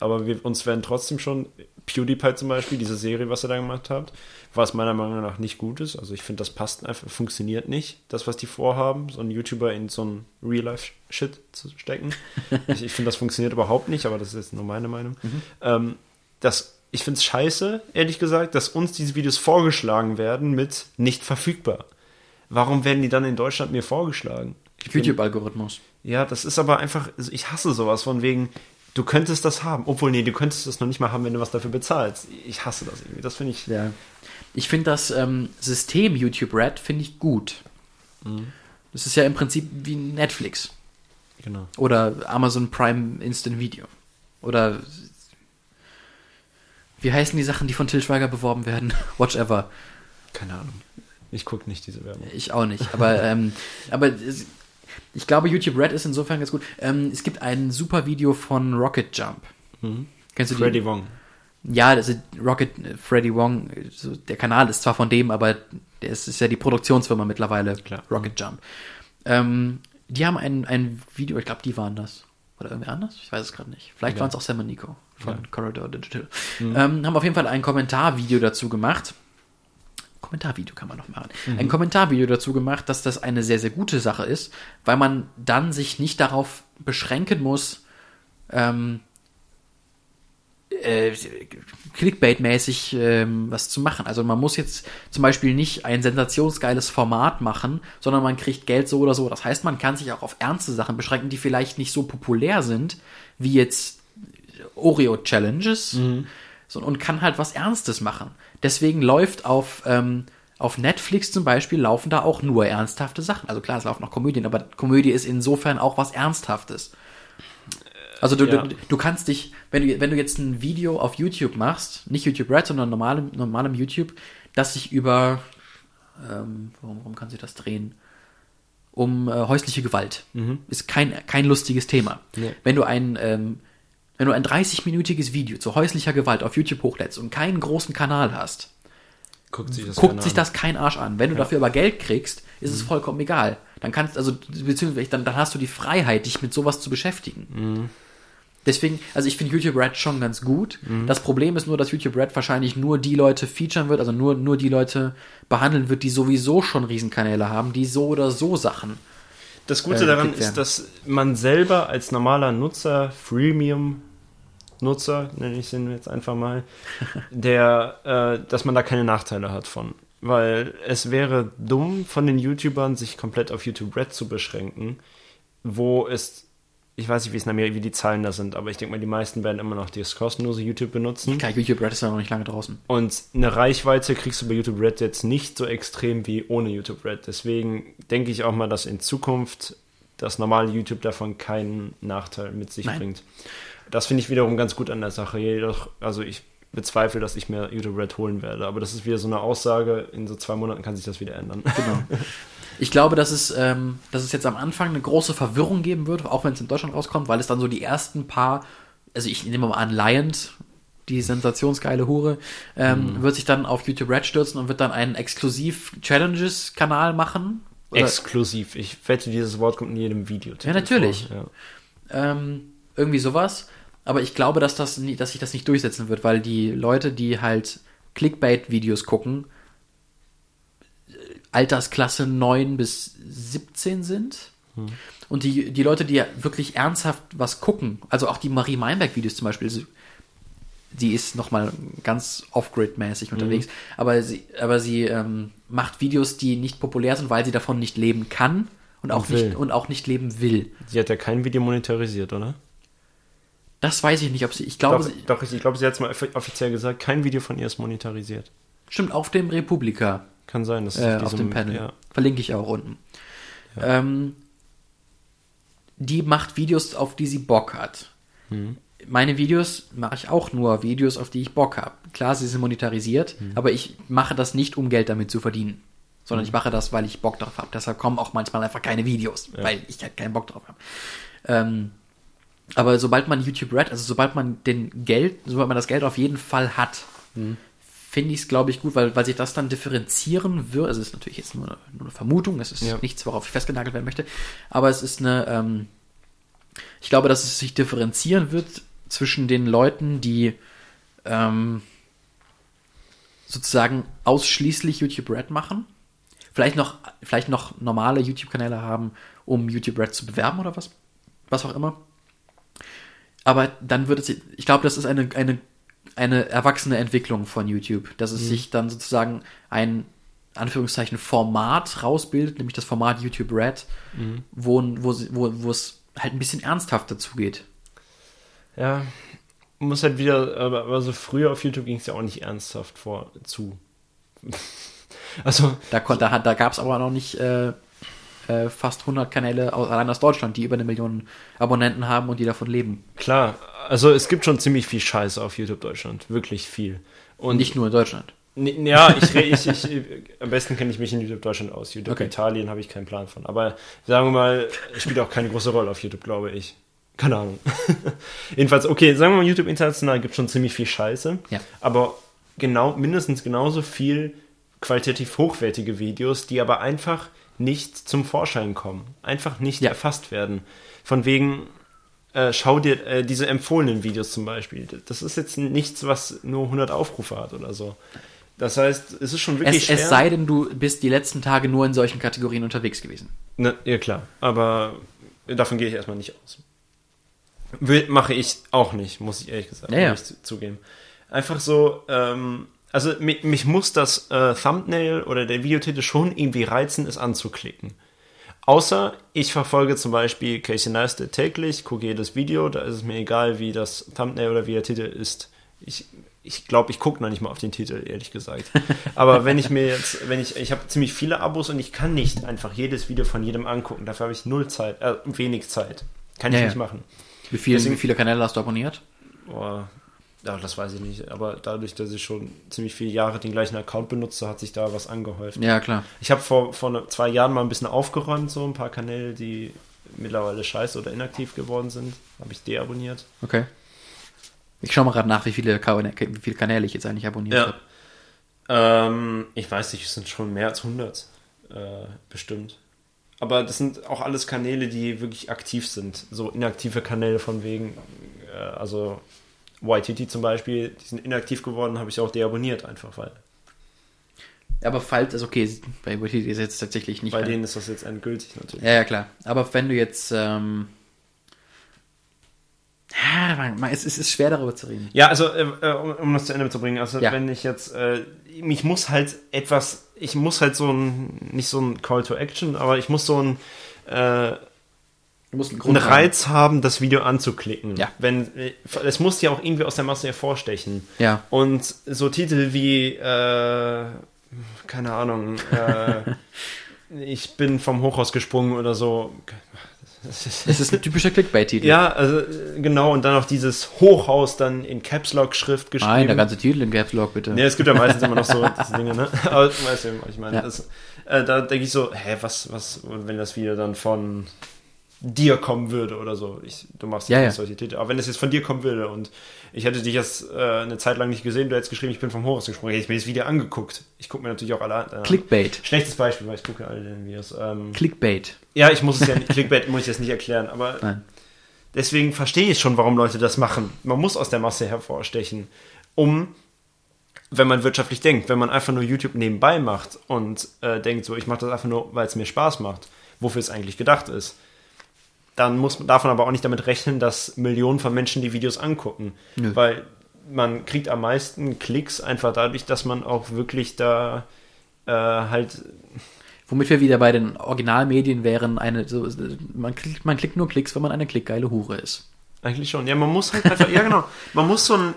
Aber wir, uns werden trotzdem schon PewDiePie zum Beispiel, diese Serie, was er da gemacht hat, was meiner Meinung nach nicht gut ist. Also ich finde, das passt einfach, funktioniert nicht, das, was die vorhaben, so einen YouTuber in so einen Real-Life-Shit zu stecken. ich ich finde, das funktioniert überhaupt nicht, aber das ist jetzt nur meine Meinung. Ähm, das, ich finde es scheiße, ehrlich gesagt, dass uns diese Videos vorgeschlagen werden mit nicht verfügbar. Warum werden die dann in Deutschland mir vorgeschlagen? YouTube-Algorithmus. ja, das ist aber einfach, also ich hasse sowas von wegen, du könntest das haben. Obwohl, nee, du könntest das noch nicht mal haben, wenn du was dafür bezahlst. Ich hasse das irgendwie. Das finde ich. Ja. Ich finde das ähm, System YouTube Red finde ich gut. Mhm. Das ist ja im Prinzip wie Netflix Genau. oder Amazon Prime Instant Video oder wie heißen die Sachen, die von Till Schweiger beworben werden? Whatever. Keine Ahnung. Ich gucke nicht diese Werbung. Ich auch nicht. Aber, ähm, aber es, ich glaube, YouTube Red ist insofern ganz gut. Ähm, es gibt ein super Video von Rocket Jump. Kennst du die? Freddy Wong. Ja, das ist Rocket äh, Freddy Wong, so, der Kanal ist zwar von dem, aber der ist, ist ja die Produktionsfirma mittlerweile, Klar. Rocket Jump. Ähm, die haben ein, ein Video, ich glaube, die waren das. Oder irgendwer anders? Ich weiß es gerade nicht. Vielleicht Ja. waren es auch Sam und Nico von Ja. Corridor Digital. Ähm, haben auf jeden Fall ein Kommentarvideo dazu gemacht. Kommentarvideo kann man noch machen. Ein Kommentarvideo dazu gemacht, dass das eine sehr, sehr gute Sache ist, weil man dann sich nicht darauf beschränken muss, ähm, äh, Clickbait-mäßig ähm, was zu machen. Also man muss jetzt zum Beispiel nicht ein sensationsgeiles Format machen, sondern man kriegt Geld so oder so. Das heißt, man kann sich auch auf ernste Sachen beschränken, die vielleicht nicht so populär sind, wie jetzt Oreo-Challenges so, und kann halt was Ernstes machen. Deswegen läuft auf, ähm, auf Netflix zum Beispiel laufen da auch nur ernsthafte Sachen. Also klar, es laufen auch Komödien, aber Komödie ist insofern auch was Ernsthaftes. Also du, Ja. du, du kannst dich, wenn du, wenn du jetzt ein Video auf YouTube machst, nicht YouTube Red, sondern normalem, normalem YouTube, das sich über, ähm, warum, warum kann sich das drehen? Um äh, häusliche Gewalt. Ist kein, kein lustiges Thema. Nee. Wenn du ein, ähm, wenn du ein 30-minütiges Video zu häuslicher Gewalt auf YouTube hochlädst und keinen großen Kanal hast, Guckt sich das guckt keiner sich das kein Arsch an. Wenn du dafür aber Geld kriegst, ist es vollkommen egal. Dann kannst, also, beziehungsweise dann, dann hast du die Freiheit, dich mit sowas zu beschäftigen. Deswegen, also ich finde YouTube Red schon ganz gut. Das Problem ist nur, dass YouTube Red wahrscheinlich nur die Leute featuren wird, also nur, nur die Leute behandeln wird, die sowieso schon Riesenkanäle haben, die so oder so Sachen. Das Gute äh, daran ist, dass man selber als normaler Nutzer, Freemium-Nutzer, nenne ich den jetzt einfach mal, der, äh, dass man da keine Nachteile hat von. Weil es wäre dumm von den YouTubern, sich komplett auf YouTube Red zu beschränken, wo es, ich weiß nicht, wie es in Amerika, wie die Zahlen da sind, aber ich denke mal, die meisten werden immer noch das kostenlose YouTube benutzen. Klar, YouTube Red ist ja noch nicht lange draußen. Und eine Reichweite kriegst du bei YouTube Red jetzt nicht so extrem wie ohne YouTube Red. Deswegen denke ich auch mal, dass in Zukunft das normale YouTube davon keinen Nachteil mit sich Nein. bringt. Das finde ich wiederum ganz gut an der Sache. Jedoch, also ich bezweifle, dass ich mir YouTube Red holen werde. Aber das ist wieder so eine Aussage, in so zwei Monaten kann sich das wieder ändern. Genau. Ich glaube, dass es, ähm, dass es jetzt am Anfang eine große Verwirrung geben wird, auch wenn es in Deutschland rauskommt, weil es dann so die ersten paar, also ich nehme mal an, Liant, die sensationsgeile Hure, ähm, wird sich dann auf YouTube Red stürzen und wird dann einen Exklusiv-Challenges-Kanal machen. Oder- Exklusiv. Ich wette, dieses Wort kommt in jedem Video. Ja, natürlich. Ja. ähm, irgendwie sowas. Aber ich glaube, dass, das dass sich das nicht durchsetzen wird, weil die Leute, die halt Clickbait-Videos gucken, äh, Altersklasse 9 bis 17 sind. Und die, die Leute, die ja wirklich ernsthaft was gucken, also auch die Marie Meinberg-Videos zum Beispiel, sie- die ist nochmal ganz off-grid-mäßig unterwegs, aber sie, aber sie ähm, macht Videos, die nicht populär sind, weil sie davon nicht leben kann und auch, will. nicht, und auch nicht leben will. Sie hat ja kein Video monetarisiert, oder? Das weiß ich nicht, ob sie. Ich glaube, Doch, sie, doch ich, glaube, sie hat es mal offi- offiziell gesagt, kein Video von ihr ist monetarisiert. stimmt, auf dem Republika, Kann sein, dass äh, auf dem Panel. Ja. Verlinke ich auch unten. Ähm, die macht Videos, auf die sie Bock hat. Mhm. Meine Videos mache ich auch nur Videos, auf die ich Bock habe. Klar, sie sind monetarisiert, Mhm. aber ich mache das nicht, um Geld damit zu verdienen. Sondern ich mache das, weil ich Bock drauf habe. Deshalb kommen auch manchmal einfach keine Videos, weil ich halt keinen Bock drauf habe. Ähm, aber sobald man YouTube Red, also sobald man den Geld, sobald man das Geld auf jeden Fall hat, finde ich es, glaube ich, gut, weil, weil sich das dann differenzieren wird. Also es ist natürlich jetzt nur eine, nur eine Vermutung, es ist Ja. nichts, worauf ich festgenagelt werden möchte, aber es ist eine, ähm, ich glaube, dass es sich differenzieren wird zwischen den Leuten, die ähm, sozusagen ausschließlich YouTube Red machen, vielleicht noch, vielleicht noch normale YouTube-Kanäle haben, um YouTube Red zu bewerben oder was, was auch immer. Aber dann wird es, ich glaube, das ist eine, eine, eine erwachsene Entwicklung von YouTube, dass es sich dann sozusagen ein, Anführungszeichen, Format rausbildet, nämlich das Format YouTube Red, wo, wo, sie- wo, wo es halt ein bisschen ernsthafter zugeht. Ja, muss halt wieder, aber, aber so früher auf YouTube ging es ja auch nicht ernsthaft vor zu. Also, Da, da, da gab es aber noch nicht äh, äh, fast 100 Kanäle aus, allein aus Deutschland, die über eine Million Abonnenten haben und die davon leben. klar, also es gibt schon ziemlich viel Scheiße auf YouTube Deutschland, wirklich viel. Und nicht nur in Deutschland. Ja, ich, ich, ich, am besten kenne ich mich in YouTube Deutschland aus. YouTube Okay. Italien habe ich keinen Plan von. Aber sagen wir mal, spielt auch keine große Rolle auf YouTube, glaube ich. Keine Ahnung. Jedenfalls, okay, sagen wir mal, YouTube international gibt schon ziemlich viel Scheiße. Ja. Aber genau, mindestens genauso viel qualitativ hochwertige Videos, die aber einfach nicht zum Vorschein kommen. Einfach nicht Ja. erfasst werden. Von wegen, äh, schau dir äh, diese empfohlenen Videos zum Beispiel. Das ist jetzt nichts, was nur 100 Aufrufe hat oder so. Das heißt, es ist schon wirklich Es, schwer. es sei denn, du bist die letzten Tage nur in solchen Kategorien unterwegs gewesen. Ne, ja, klar. Aber davon gehe ich erstmal nicht aus. Will, mache ich auch nicht, muss ich ehrlich gesagt Ja, ja. zugeben. Einfach so, ähm, also mich, mich muss das äh, Thumbnail oder der Videotitel schon irgendwie reizen, es anzuklicken. Außer ich verfolge zum Beispiel Casey Neistat täglich, gucke jedes Video, da ist es mir egal, wie das Thumbnail oder wie der Titel ist. Ich ich glaube, ich gucke noch nicht mal auf den Titel, ehrlich gesagt. Aber wenn ich mir jetzt, wenn ich, ich habe ziemlich viele Abos und ich kann nicht einfach jedes Video von jedem angucken. Dafür habe ich null Zeit, äh, wenig Zeit. Kann ich Ja, ja. nicht machen. Wie, viel, Deswegen- wie viele Kanäle hast du abonniert? Boah, ja, das weiß ich nicht. Aber dadurch, dass ich schon ziemlich viele Jahre den gleichen Account benutze, hat sich da was angehäuft. Ja, klar. Ich habe vor, vor ne- zwei Jahren mal ein bisschen aufgeräumt, so ein paar Kanäle, die mittlerweile scheiße oder inaktiv geworden sind. Habe ich deabonniert. Okay. Ich schaue mal gerade nach, wie viele, wie viele Kanäle ich jetzt eigentlich abonniert Ja. habe. Ähm, ich weiß nicht, es sind schon mehr als 100. Äh, bestimmt. Aber das sind auch alles Kanäle, die wirklich aktiv sind. So inaktive Kanäle von wegen, äh, also YTT zum Beispiel, die sind inaktiv geworden, habe ich auch deabonniert einfach, weil Aber falls, also okay, bei Wikipedia ist jetzt tatsächlich nicht. bei denen ist das jetzt endgültig natürlich. Ja, ja, klar. Aber wenn du jetzt, ähm, ja, man, man, es, es ist schwer darüber zu reden. Ja, also äh, äh, um, um das zu Ende zu bringen, also Ja. wenn ich jetzt, äh, mich muss halt etwas, ich muss halt so ein, nicht so ein Call to Action, aber ich muss so ein, äh, Du musst einen einen Grund haben. Reiz haben, das Video anzuklicken. Ja. Wenn, es muss ja auch irgendwie aus der Masse hervorstechen. Ja. Und so Titel wie, äh, keine Ahnung, äh, ich bin vom Hochhaus gesprungen oder so. Das ist, Es ist ein typischer Clickbait-Titel. ja, also genau, und dann auch dieses Hochhaus dann in Caps Lock Schrift geschrieben. Nein, der ganze Titel in Caps Lock, bitte. Nee, es gibt ja meistens immer noch so diese Dinge, ne? Aber du weißt was ich meine. Ja. Das, äh, da denke ich so, hä, was, was, wenn das Video dann von dir kommen würde oder so. Ich, du machst Ja, ja, solche Titel. Aber wenn es jetzt von dir kommen würde und ich hätte dich jetzt äh, eine Zeit lang nicht gesehen, du hättest geschrieben, ich bin vom Hochhaus gesprungen, hätte ich mir das Video angeguckt. Ich gucke mir natürlich auch alle an. Äh, Clickbait. Schlechtes Beispiel, weil ich gucke alle den Videos. Ähm, Clickbait. ja, ich muss es ja nicht, Clickbait muss ich jetzt nicht erklären, aber Nein. Deswegen verstehe ich schon, warum Leute das machen. Man muss aus der Masse hervorstechen, um, wenn man wirtschaftlich denkt, wenn man einfach nur YouTube nebenbei macht und äh, denkt, so, ich mache das einfach nur, weil es mir Spaß macht, wofür es eigentlich gedacht ist, dann muss, darf man aber auch nicht damit rechnen, dass Millionen von Menschen die Videos angucken. Nö. Weil man kriegt am meisten Klicks einfach dadurch, dass man auch wirklich da äh, halt Womit wir wieder bei den Originalmedien wären, eine, so, man, klickt, man klickt nur Klicks, wenn man eine klickgeile Hure ist. Eigentlich schon. Ja, man muss halt einfach, ja genau, man muss so ein,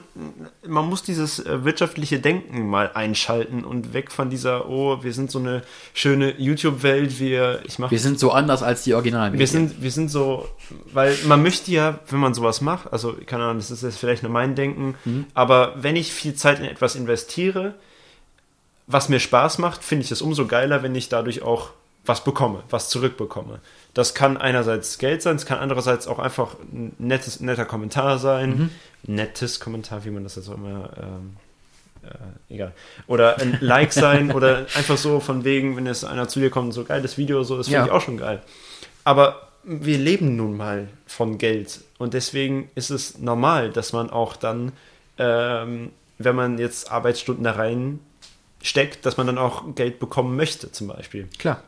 man muss dieses äh, wirtschaftliche Denken mal einschalten und weg von dieser, oh, wir sind so eine schöne YouTube-Welt, wir, ich mache Wir sind so anders als die Originalmedien. wir sind, wir sind so, weil man möchte ja, wenn man sowas macht, also keine Ahnung, das ist jetzt vielleicht nur mein Denken, aber wenn ich viel Zeit in etwas investiere, was mir Spaß macht, finde ich es umso geiler, wenn ich dadurch auch was bekomme, was zurückbekomme. Das kann einerseits Geld sein, es kann andererseits auch einfach ein nettes, netter Kommentar sein. Nettes Kommentar, wie man das jetzt auch immer, ähm, äh, egal. Oder ein Like sein oder einfach so von wegen, wenn jetzt einer zu dir kommt so geiles Video, so, das finde Ja. ich auch schon geil. Aber wir leben nun mal von Geld und deswegen ist es normal, dass man auch dann, ähm, wenn man jetzt Arbeitsstunden da rein steckt, dass man dann auch Geld bekommen möchte, zum Beispiel. Klar.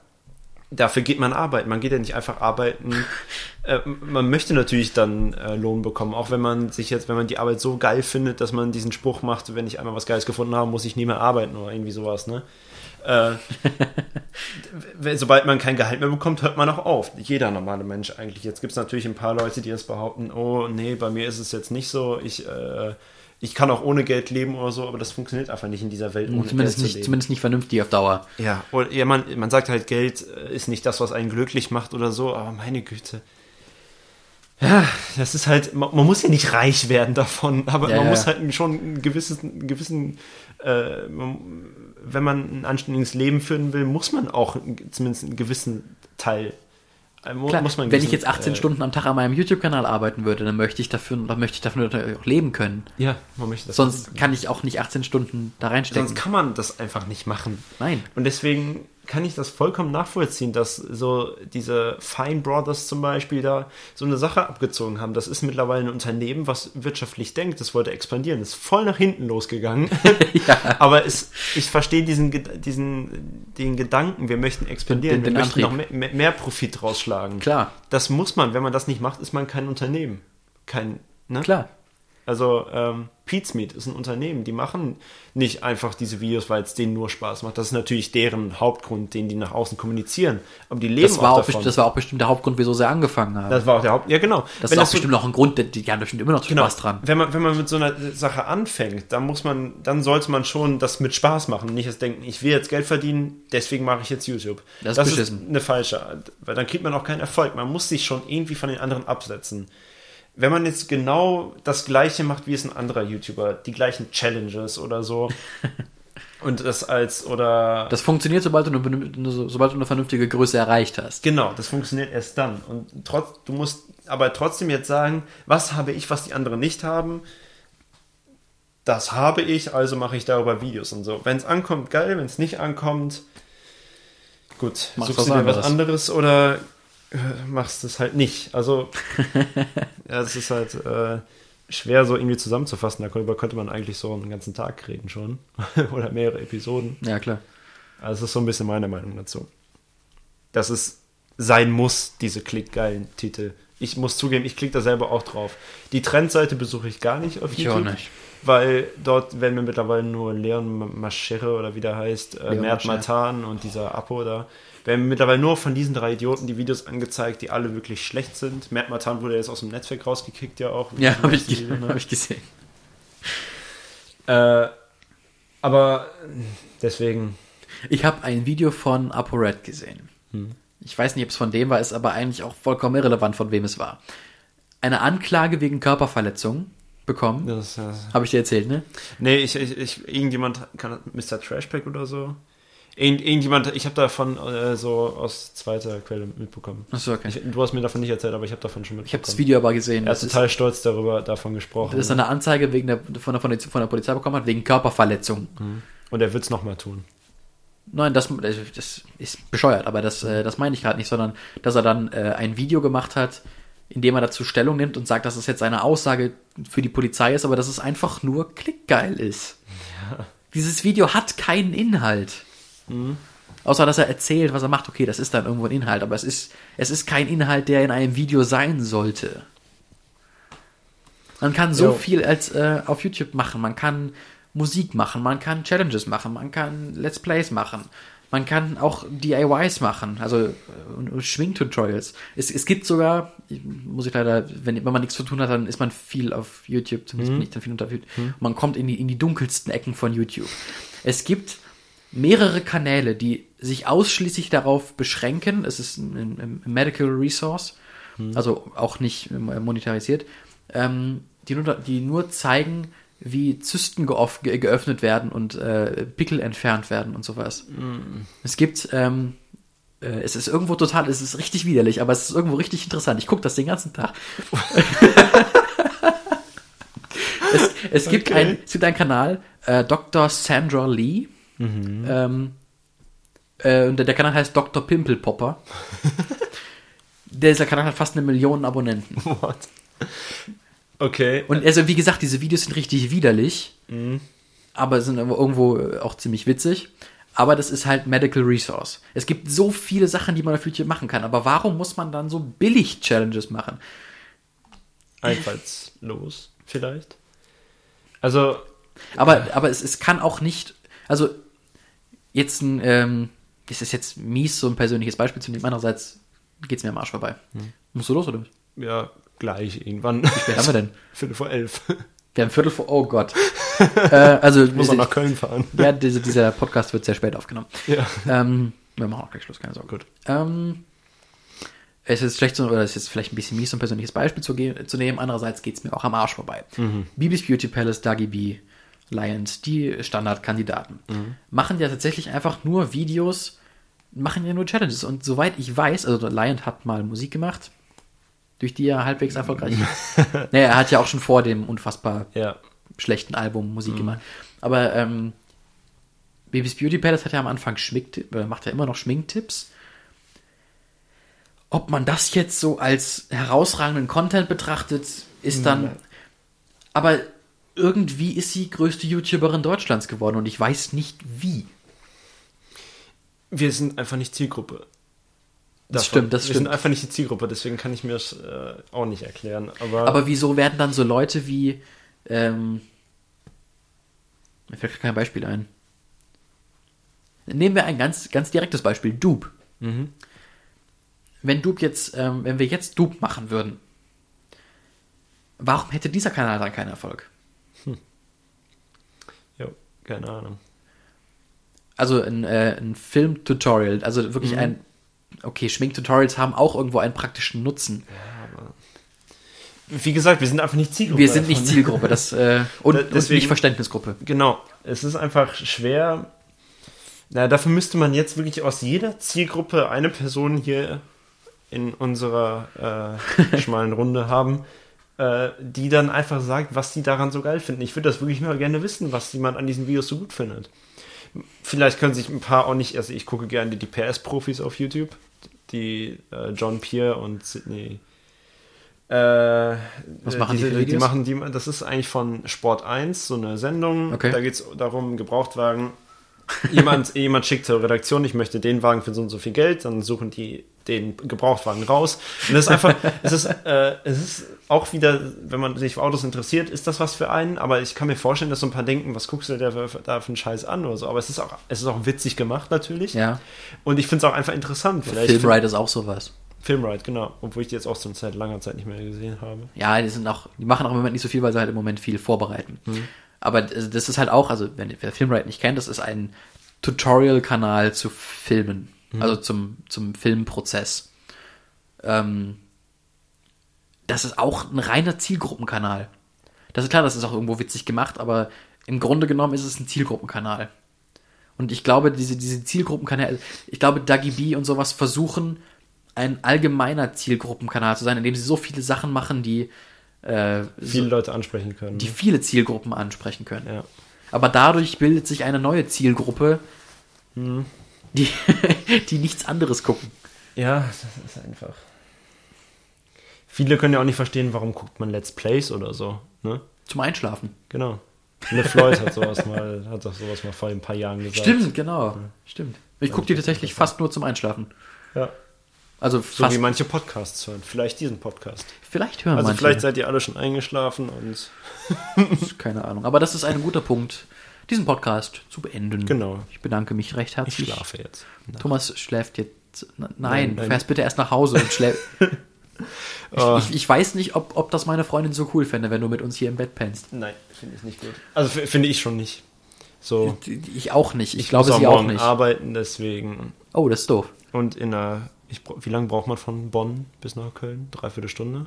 Dafür geht man arbeiten. Man geht ja nicht einfach arbeiten. Äh, man möchte natürlich dann äh, Lohn bekommen, auch wenn man sich jetzt, wenn man die Arbeit so geil findet, dass man diesen Spruch macht, wenn ich einmal was Geiles gefunden habe, muss ich nie mehr arbeiten oder irgendwie sowas, ne? Äh, sobald man kein Gehalt mehr bekommt, hört man auch auf. Jeder normale Mensch eigentlich. Jetzt gibt es natürlich ein paar Leute, die jetzt behaupten, oh nee, bei mir ist es jetzt nicht so. Ich, äh, ich kann auch ohne Geld leben oder so, aber das funktioniert einfach nicht in dieser Welt ohne Zumindest Geld zu nicht, leben. zumindest nicht vernünftig auf Dauer. Ja, oder, ja man, man sagt halt, Geld äh, ist nicht das, was einen glücklich macht oder so, aber meine Güte. Ja, das ist halt, man, man muss ja nicht reich werden davon, aber Ja, man ja. muss halt schon ein gewisses, einen gewissen, äh, wenn man ein anständiges Leben führen will, muss man auch zumindest einen gewissen Teil, Klar, wenn ich jetzt 18 äh, Stunden am Tag an meinem YouTube-Kanal arbeiten würde, dann möchte ich dafür, dann möchte ich dafür natürlich auch leben können. Ja, man möchte das. Sonst kann ich auch nicht 18 Stunden da reinstecken. sonst kann man das einfach nicht machen. Nein. Und deswegen kann ich das vollkommen nachvollziehen, dass so diese Fine Brothers zum Beispiel da so eine Sache abgezogen haben. Das ist mittlerweile ein Unternehmen, was wirtschaftlich denkt, das wollte expandieren, ist voll nach hinten losgegangen. Aber es, ich verstehe diesen, diesen den Gedanken, wir möchten expandieren, Den- den wir möchten noch Antrieb. mehr, mehr, mehr Profit rausschlagen. Klar. Das muss man, wenn man das nicht macht, ist man kein Unternehmen. Kein, ne? Klar. Also ähm, Pete's Meat ist ein Unternehmen, die machen nicht einfach diese Videos, weil es denen nur Spaß macht. Das ist natürlich deren Hauptgrund, den die nach außen kommunizieren. Aber die leben Das war, auch, davon. best- das war auch bestimmt der Hauptgrund, wieso sie angefangen haben. Das war auch der Haupt. Ja, genau. das Wenn ist auch so- bestimmt noch ein Grund, die, die haben bestimmt immer noch Genau. Spaß dran. Wenn man, wenn man mit so einer Sache anfängt, dann muss man, dann sollte man schon das mit Spaß machen. Nicht jetzt denken, ich will jetzt Geld verdienen, deswegen mache ich jetzt YouTube. Das ist beschissen. eine falsche, Art, weil dann kriegt man auch keinen Erfolg. Man muss sich schon irgendwie von den anderen absetzen. Wenn man jetzt genau das gleiche macht wie es ein anderer YouTuber, die gleichen Challenges oder so, und das als, oder Das funktioniert, sobald du, eine, sobald du eine vernünftige Größe erreicht hast. Genau, das funktioniert erst dann. Und trotz, du musst aber trotzdem jetzt sagen, was habe ich, was die anderen nicht haben? Das habe ich, also mache ich darüber Videos und so. Wenn es ankommt, geil, wenn es nicht ankommt, gut, Machst suchst du dir was anderes. oder machst es halt nicht. Also, ja, es ist halt äh, schwer so irgendwie zusammenzufassen. Darüber könnte man eigentlich so einen ganzen Tag reden schon. oder mehrere Episoden. Ja, klar. Also das ist so ein bisschen meine Meinung dazu. Dass es sein muss, diese klickgeilen Titel. Ich muss zugeben, ich klicke da selber auch drauf. Die Trendseite besuche ich gar nicht auf Ich auch YouTube. nicht. Weil dort werden mir mittlerweile nur Leon Maschere oder wie der heißt, äh, Mert. Matan und dieser Apo da, werden mittlerweile nur von diesen drei Idioten die Videos angezeigt, die alle wirklich schlecht sind. Mert Matan wurde jetzt aus dem Netzwerk rausgekickt ja auch. Ja, habe ich, hab ich gesehen. Äh, aber deswegen, Ich habe ein Video von ApoRed gesehen. Hm. Ich weiß nicht, ob es von dem war, ist aber eigentlich auch vollkommen irrelevant, von wem es war. Eine Anklage wegen Körperverletzung bekommen. das, äh, Habe ich dir erzählt, ne? Nee, ich, ich, ich irgendjemand kann Mr. Trashpack oder so. Irgend, irgendjemand, ich habe davon äh, so aus zweiter Quelle mitbekommen. Achso, okay. Ich, du hast mir davon nicht erzählt, aber ich habe davon schon Ich habe das mitbekommen. Video aber gesehen. er Das ist ist, total stolz darüber, davon gesprochen. das ist eine Anzeige wegen der, von, der, von, der, von der Polizei bekommen hat, wegen Körperverletzung. Und er wird es nochmal tun. Nein, das, das ist bescheuert, aber das, äh, das meine ich gerade nicht, sondern dass er dann äh, ein Video gemacht hat, indem er dazu Stellung nimmt und sagt, dass es jetzt eine Aussage für die Polizei ist, aber dass es einfach nur klickgeil ist. Dieses Video hat keinen Inhalt. Außer dass er erzählt, was er macht. Okay, das ist dann irgendwo ein Inhalt, aber es ist, es ist kein Inhalt, der in einem Video sein sollte. Man kann so Jo. viel als äh, auf YouTube machen. Man kann Musik machen, man kann Challenges machen, man kann Let's Plays machen. Man kann auch DIYs machen, also äh, Schwingtutorials. Es, es gibt sogar, muss ich leider, wenn, wenn man nichts zu tun hat, dann ist man viel auf YouTube, zumindest bin ich dann viel unter YouTube. Man kommt in die, in die dunkelsten Ecken von YouTube. Es gibt mehrere Kanäle, die sich ausschließlich darauf beschränken, es ist ein, ein Medical Resource, also auch nicht monetarisiert, ähm, die, nur, die nur zeigen, wie Zysten geöffnet werden und äh, Pickel entfernt werden und sowas. Es gibt, ähm, äh, es ist irgendwo total, es ist richtig widerlich, aber es ist irgendwo richtig interessant. Ich gucke das den ganzen Tag. es, es, gibt Okay. ein, es gibt einen Kanal, äh, Dr. Sandra Lee. Ähm, äh, und der, der Kanal heißt Dr. Pimple Popper. Dieser Kanal hat fast eine Million Abonnenten. What? Okay. Und also, wie gesagt, diese Videos sind richtig widerlich, aber sind irgendwo äh, auch ziemlich witzig. Aber das ist halt Medical Resource. Es gibt so viele Sachen, die man auf YouTube machen kann. Aber warum muss man dann so billig Challenges machen? Einfallslos, vielleicht. Also, Aber, aber es, es kann auch nicht, also jetzt ein, ähm, ist jetzt mies, so ein persönliches Beispiel zu nehmen. Andererseits geht's mir am Arsch vorbei. Musst du los oder? was? ja, gleich irgendwann. Wer haben wir denn? Viertel vor elf. Wir haben Viertel vor, oh Gott. äh, also, Muss auch nach Köln fahren. ja, diese, dieser Podcast wird sehr spät aufgenommen. Ja. Ähm, wir machen auch gleich Schluss, keine Sorge. Gut. Ähm, es ist schlecht, oder es ist vielleicht ein bisschen mies, so ein persönliches Beispiel zu, zu nehmen. Andererseits geht's mir auch am Arsch vorbei. Bibis Beauty Palace, Dagi B, Lions, die Standardkandidaten, machen ja tatsächlich einfach nur Videos, machen ja nur Challenges. Und soweit ich weiß, also Lion hat mal Musik gemacht, durch die er halbwegs erfolgreich ist. naja, er hat ja auch schon vor dem unfassbar Ja. schlechten Album Musik gemacht. Aber ähm, Babys Beauty Palace hat ja am Anfang Schminktipps, oder macht ja immer noch Schminktipps. Ob man das jetzt so als herausragenden Content betrachtet, ist dann. Nein. Aber irgendwie ist sie größte YouTuberin Deutschlands geworden und ich weiß nicht wie. Wir sind einfach nicht Zielgruppe. Das stimmt, das Wir stimmt. sind einfach nicht die Zielgruppe, deswegen kann ich mir das äh, auch nicht erklären. Aber, Aber wieso werden dann so Leute wie. Ähm, mir fällt kein Beispiel ein. Nehmen wir ein ganz, ganz direktes Beispiel: Dupe. Mhm. Wenn Dupe jetzt, ähm, wenn wir jetzt Dupe machen würden, warum hätte dieser Kanal dann keinen Erfolg? Ja, keine Ahnung. Also ein, äh, ein Film-Tutorial, also Mhm. wirklich ein. Okay, Schminktutorials haben auch irgendwo einen praktischen Nutzen. Wie gesagt, wir sind einfach nicht Zielgruppe. Wir sind nicht davon. Zielgruppe, das äh, und, Da- und deswegen- nicht Verständnisgruppe. Genau. Es ist einfach schwer. Na, dafür müsste man jetzt wirklich aus jeder Zielgruppe eine Person hier in unserer äh, schmalen Runde haben, äh, die dann einfach sagt, was die daran so geil finden. Ich würde das wirklich mal gerne wissen, was jemand an diesen Videos so gut findet. Vielleicht können sich ein paar auch nicht, also ich gucke gerne die PS-Profis auf YouTube, die äh, John Pierre und Sydney. Äh, Was machen die die Videos? machen die, das ist eigentlich von Sport 1, so eine Sendung. Okay. Da geht es darum, Gebrauchtwagen. jemand, jemand schickt zur Redaktion, ich möchte den Wagen für so und so viel Geld, dann suchen die den Gebrauchtwagen raus. Und das ist einfach, es ist, äh, es ist auch wieder, wenn man sich für Autos interessiert, ist das was für einen, aber ich kann mir vorstellen, dass so ein paar denken, was guckst du da für, da für einen Scheiß an oder so. Aber es ist auch, es ist auch witzig gemacht natürlich. Ja. Und ich finde es auch einfach interessant. Vielleicht Filmride ist auch sowas. Filmride, genau. Obwohl ich die jetzt auch schon seit langer Zeit nicht mehr gesehen habe. Ja, die sind auch, die machen auch im Moment nicht so viel, weil sie halt im Moment viel vorbereiten. Aber das das ist halt auch, also wenn wer Filmride nicht kennt, das ist ein Tutorial-Kanal zu Filmen, also zum, zum Filmprozess. Ähm, das ist auch ein reiner Zielgruppenkanal. Das ist klar, das ist auch irgendwo witzig gemacht, aber im Grunde genommen ist es ein Zielgruppenkanal. Und ich glaube, diese, diese Zielgruppenkanäle, ich glaube, Dagi B und sowas versuchen, ein allgemeiner Zielgruppenkanal zu sein, in dem sie so viele Sachen machen, die, äh, Viele so, Leute ansprechen können. die viele Zielgruppen ansprechen können. ja. Aber dadurch bildet sich eine neue Zielgruppe, die, die nichts anderes gucken. Ja, das ist einfach. Viele können ja auch nicht verstehen, warum guckt man Let's Plays oder so. Ne? Zum Einschlafen. Genau. Le Floyd hat sowas mal, hat doch sowas mal vor ein paar Jahren gesagt. Stimmt, genau. Stimmt. Ich gucke die tatsächlich fast nur zum Einschlafen. Ja. Also So fast, wie manche Podcasts hören. Vielleicht diesen Podcast. vielleicht hören Also manche. vielleicht seid ihr alle schon eingeschlafen und Keine Ahnung. Aber das ist ein guter Punkt, diesen Podcast zu beenden. Genau. Ich bedanke mich recht ich herzlich. schlafe jetzt. Thomas schläft jetzt. Nein, Nein, du nein. fährst bitte erst nach Hause und schläfst. Oh. Ich, ich weiß nicht, ob, ob das meine Freundin so cool fände, wenn du mit uns hier im Bett pennst. Nein, finde ich nicht gut. Also finde ich schon nicht. So. Ich auch nicht. Ich, glaube muss sie auch nicht. arbeiten, deswegen. Oh, das ist doof. Und in einer. Ich, wie lange braucht man von Bonn bis nach Köln? Dreiviertel Stunde?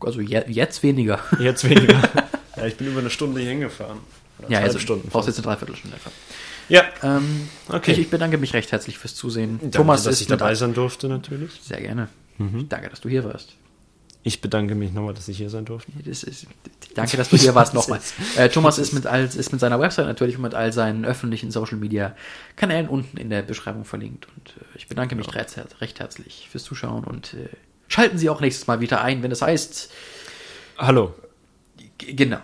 Also je, jetzt weniger. Jetzt weniger. ja, ich bin über eine Stunde hier hingefahren. Oder Ja, also Stunden. brauchst jetzt eine Dreiviertelstunde etwa. Ja, Ähm, Okay. ich, ich bedanke mich recht herzlich fürs Zusehen. Danke, Thomas dass ich dabei sein durfte, natürlich. Sehr gerne. Mhm. Danke, dass du hier warst. Ich bedanke mich nochmal, dass ich hier sein durfte. Das ist, danke, dass du hier warst nochmal. Äh, Thomas ist mit, all, ist mit seiner Website natürlich und mit all seinen öffentlichen Social Media Kanälen unten in der Beschreibung verlinkt. Und äh, ich bedanke mich recht, recht herzlich fürs Zuschauen und äh, schalten Sie auch nächstes Mal wieder ein, wenn es heißt, Hallo. g- genau.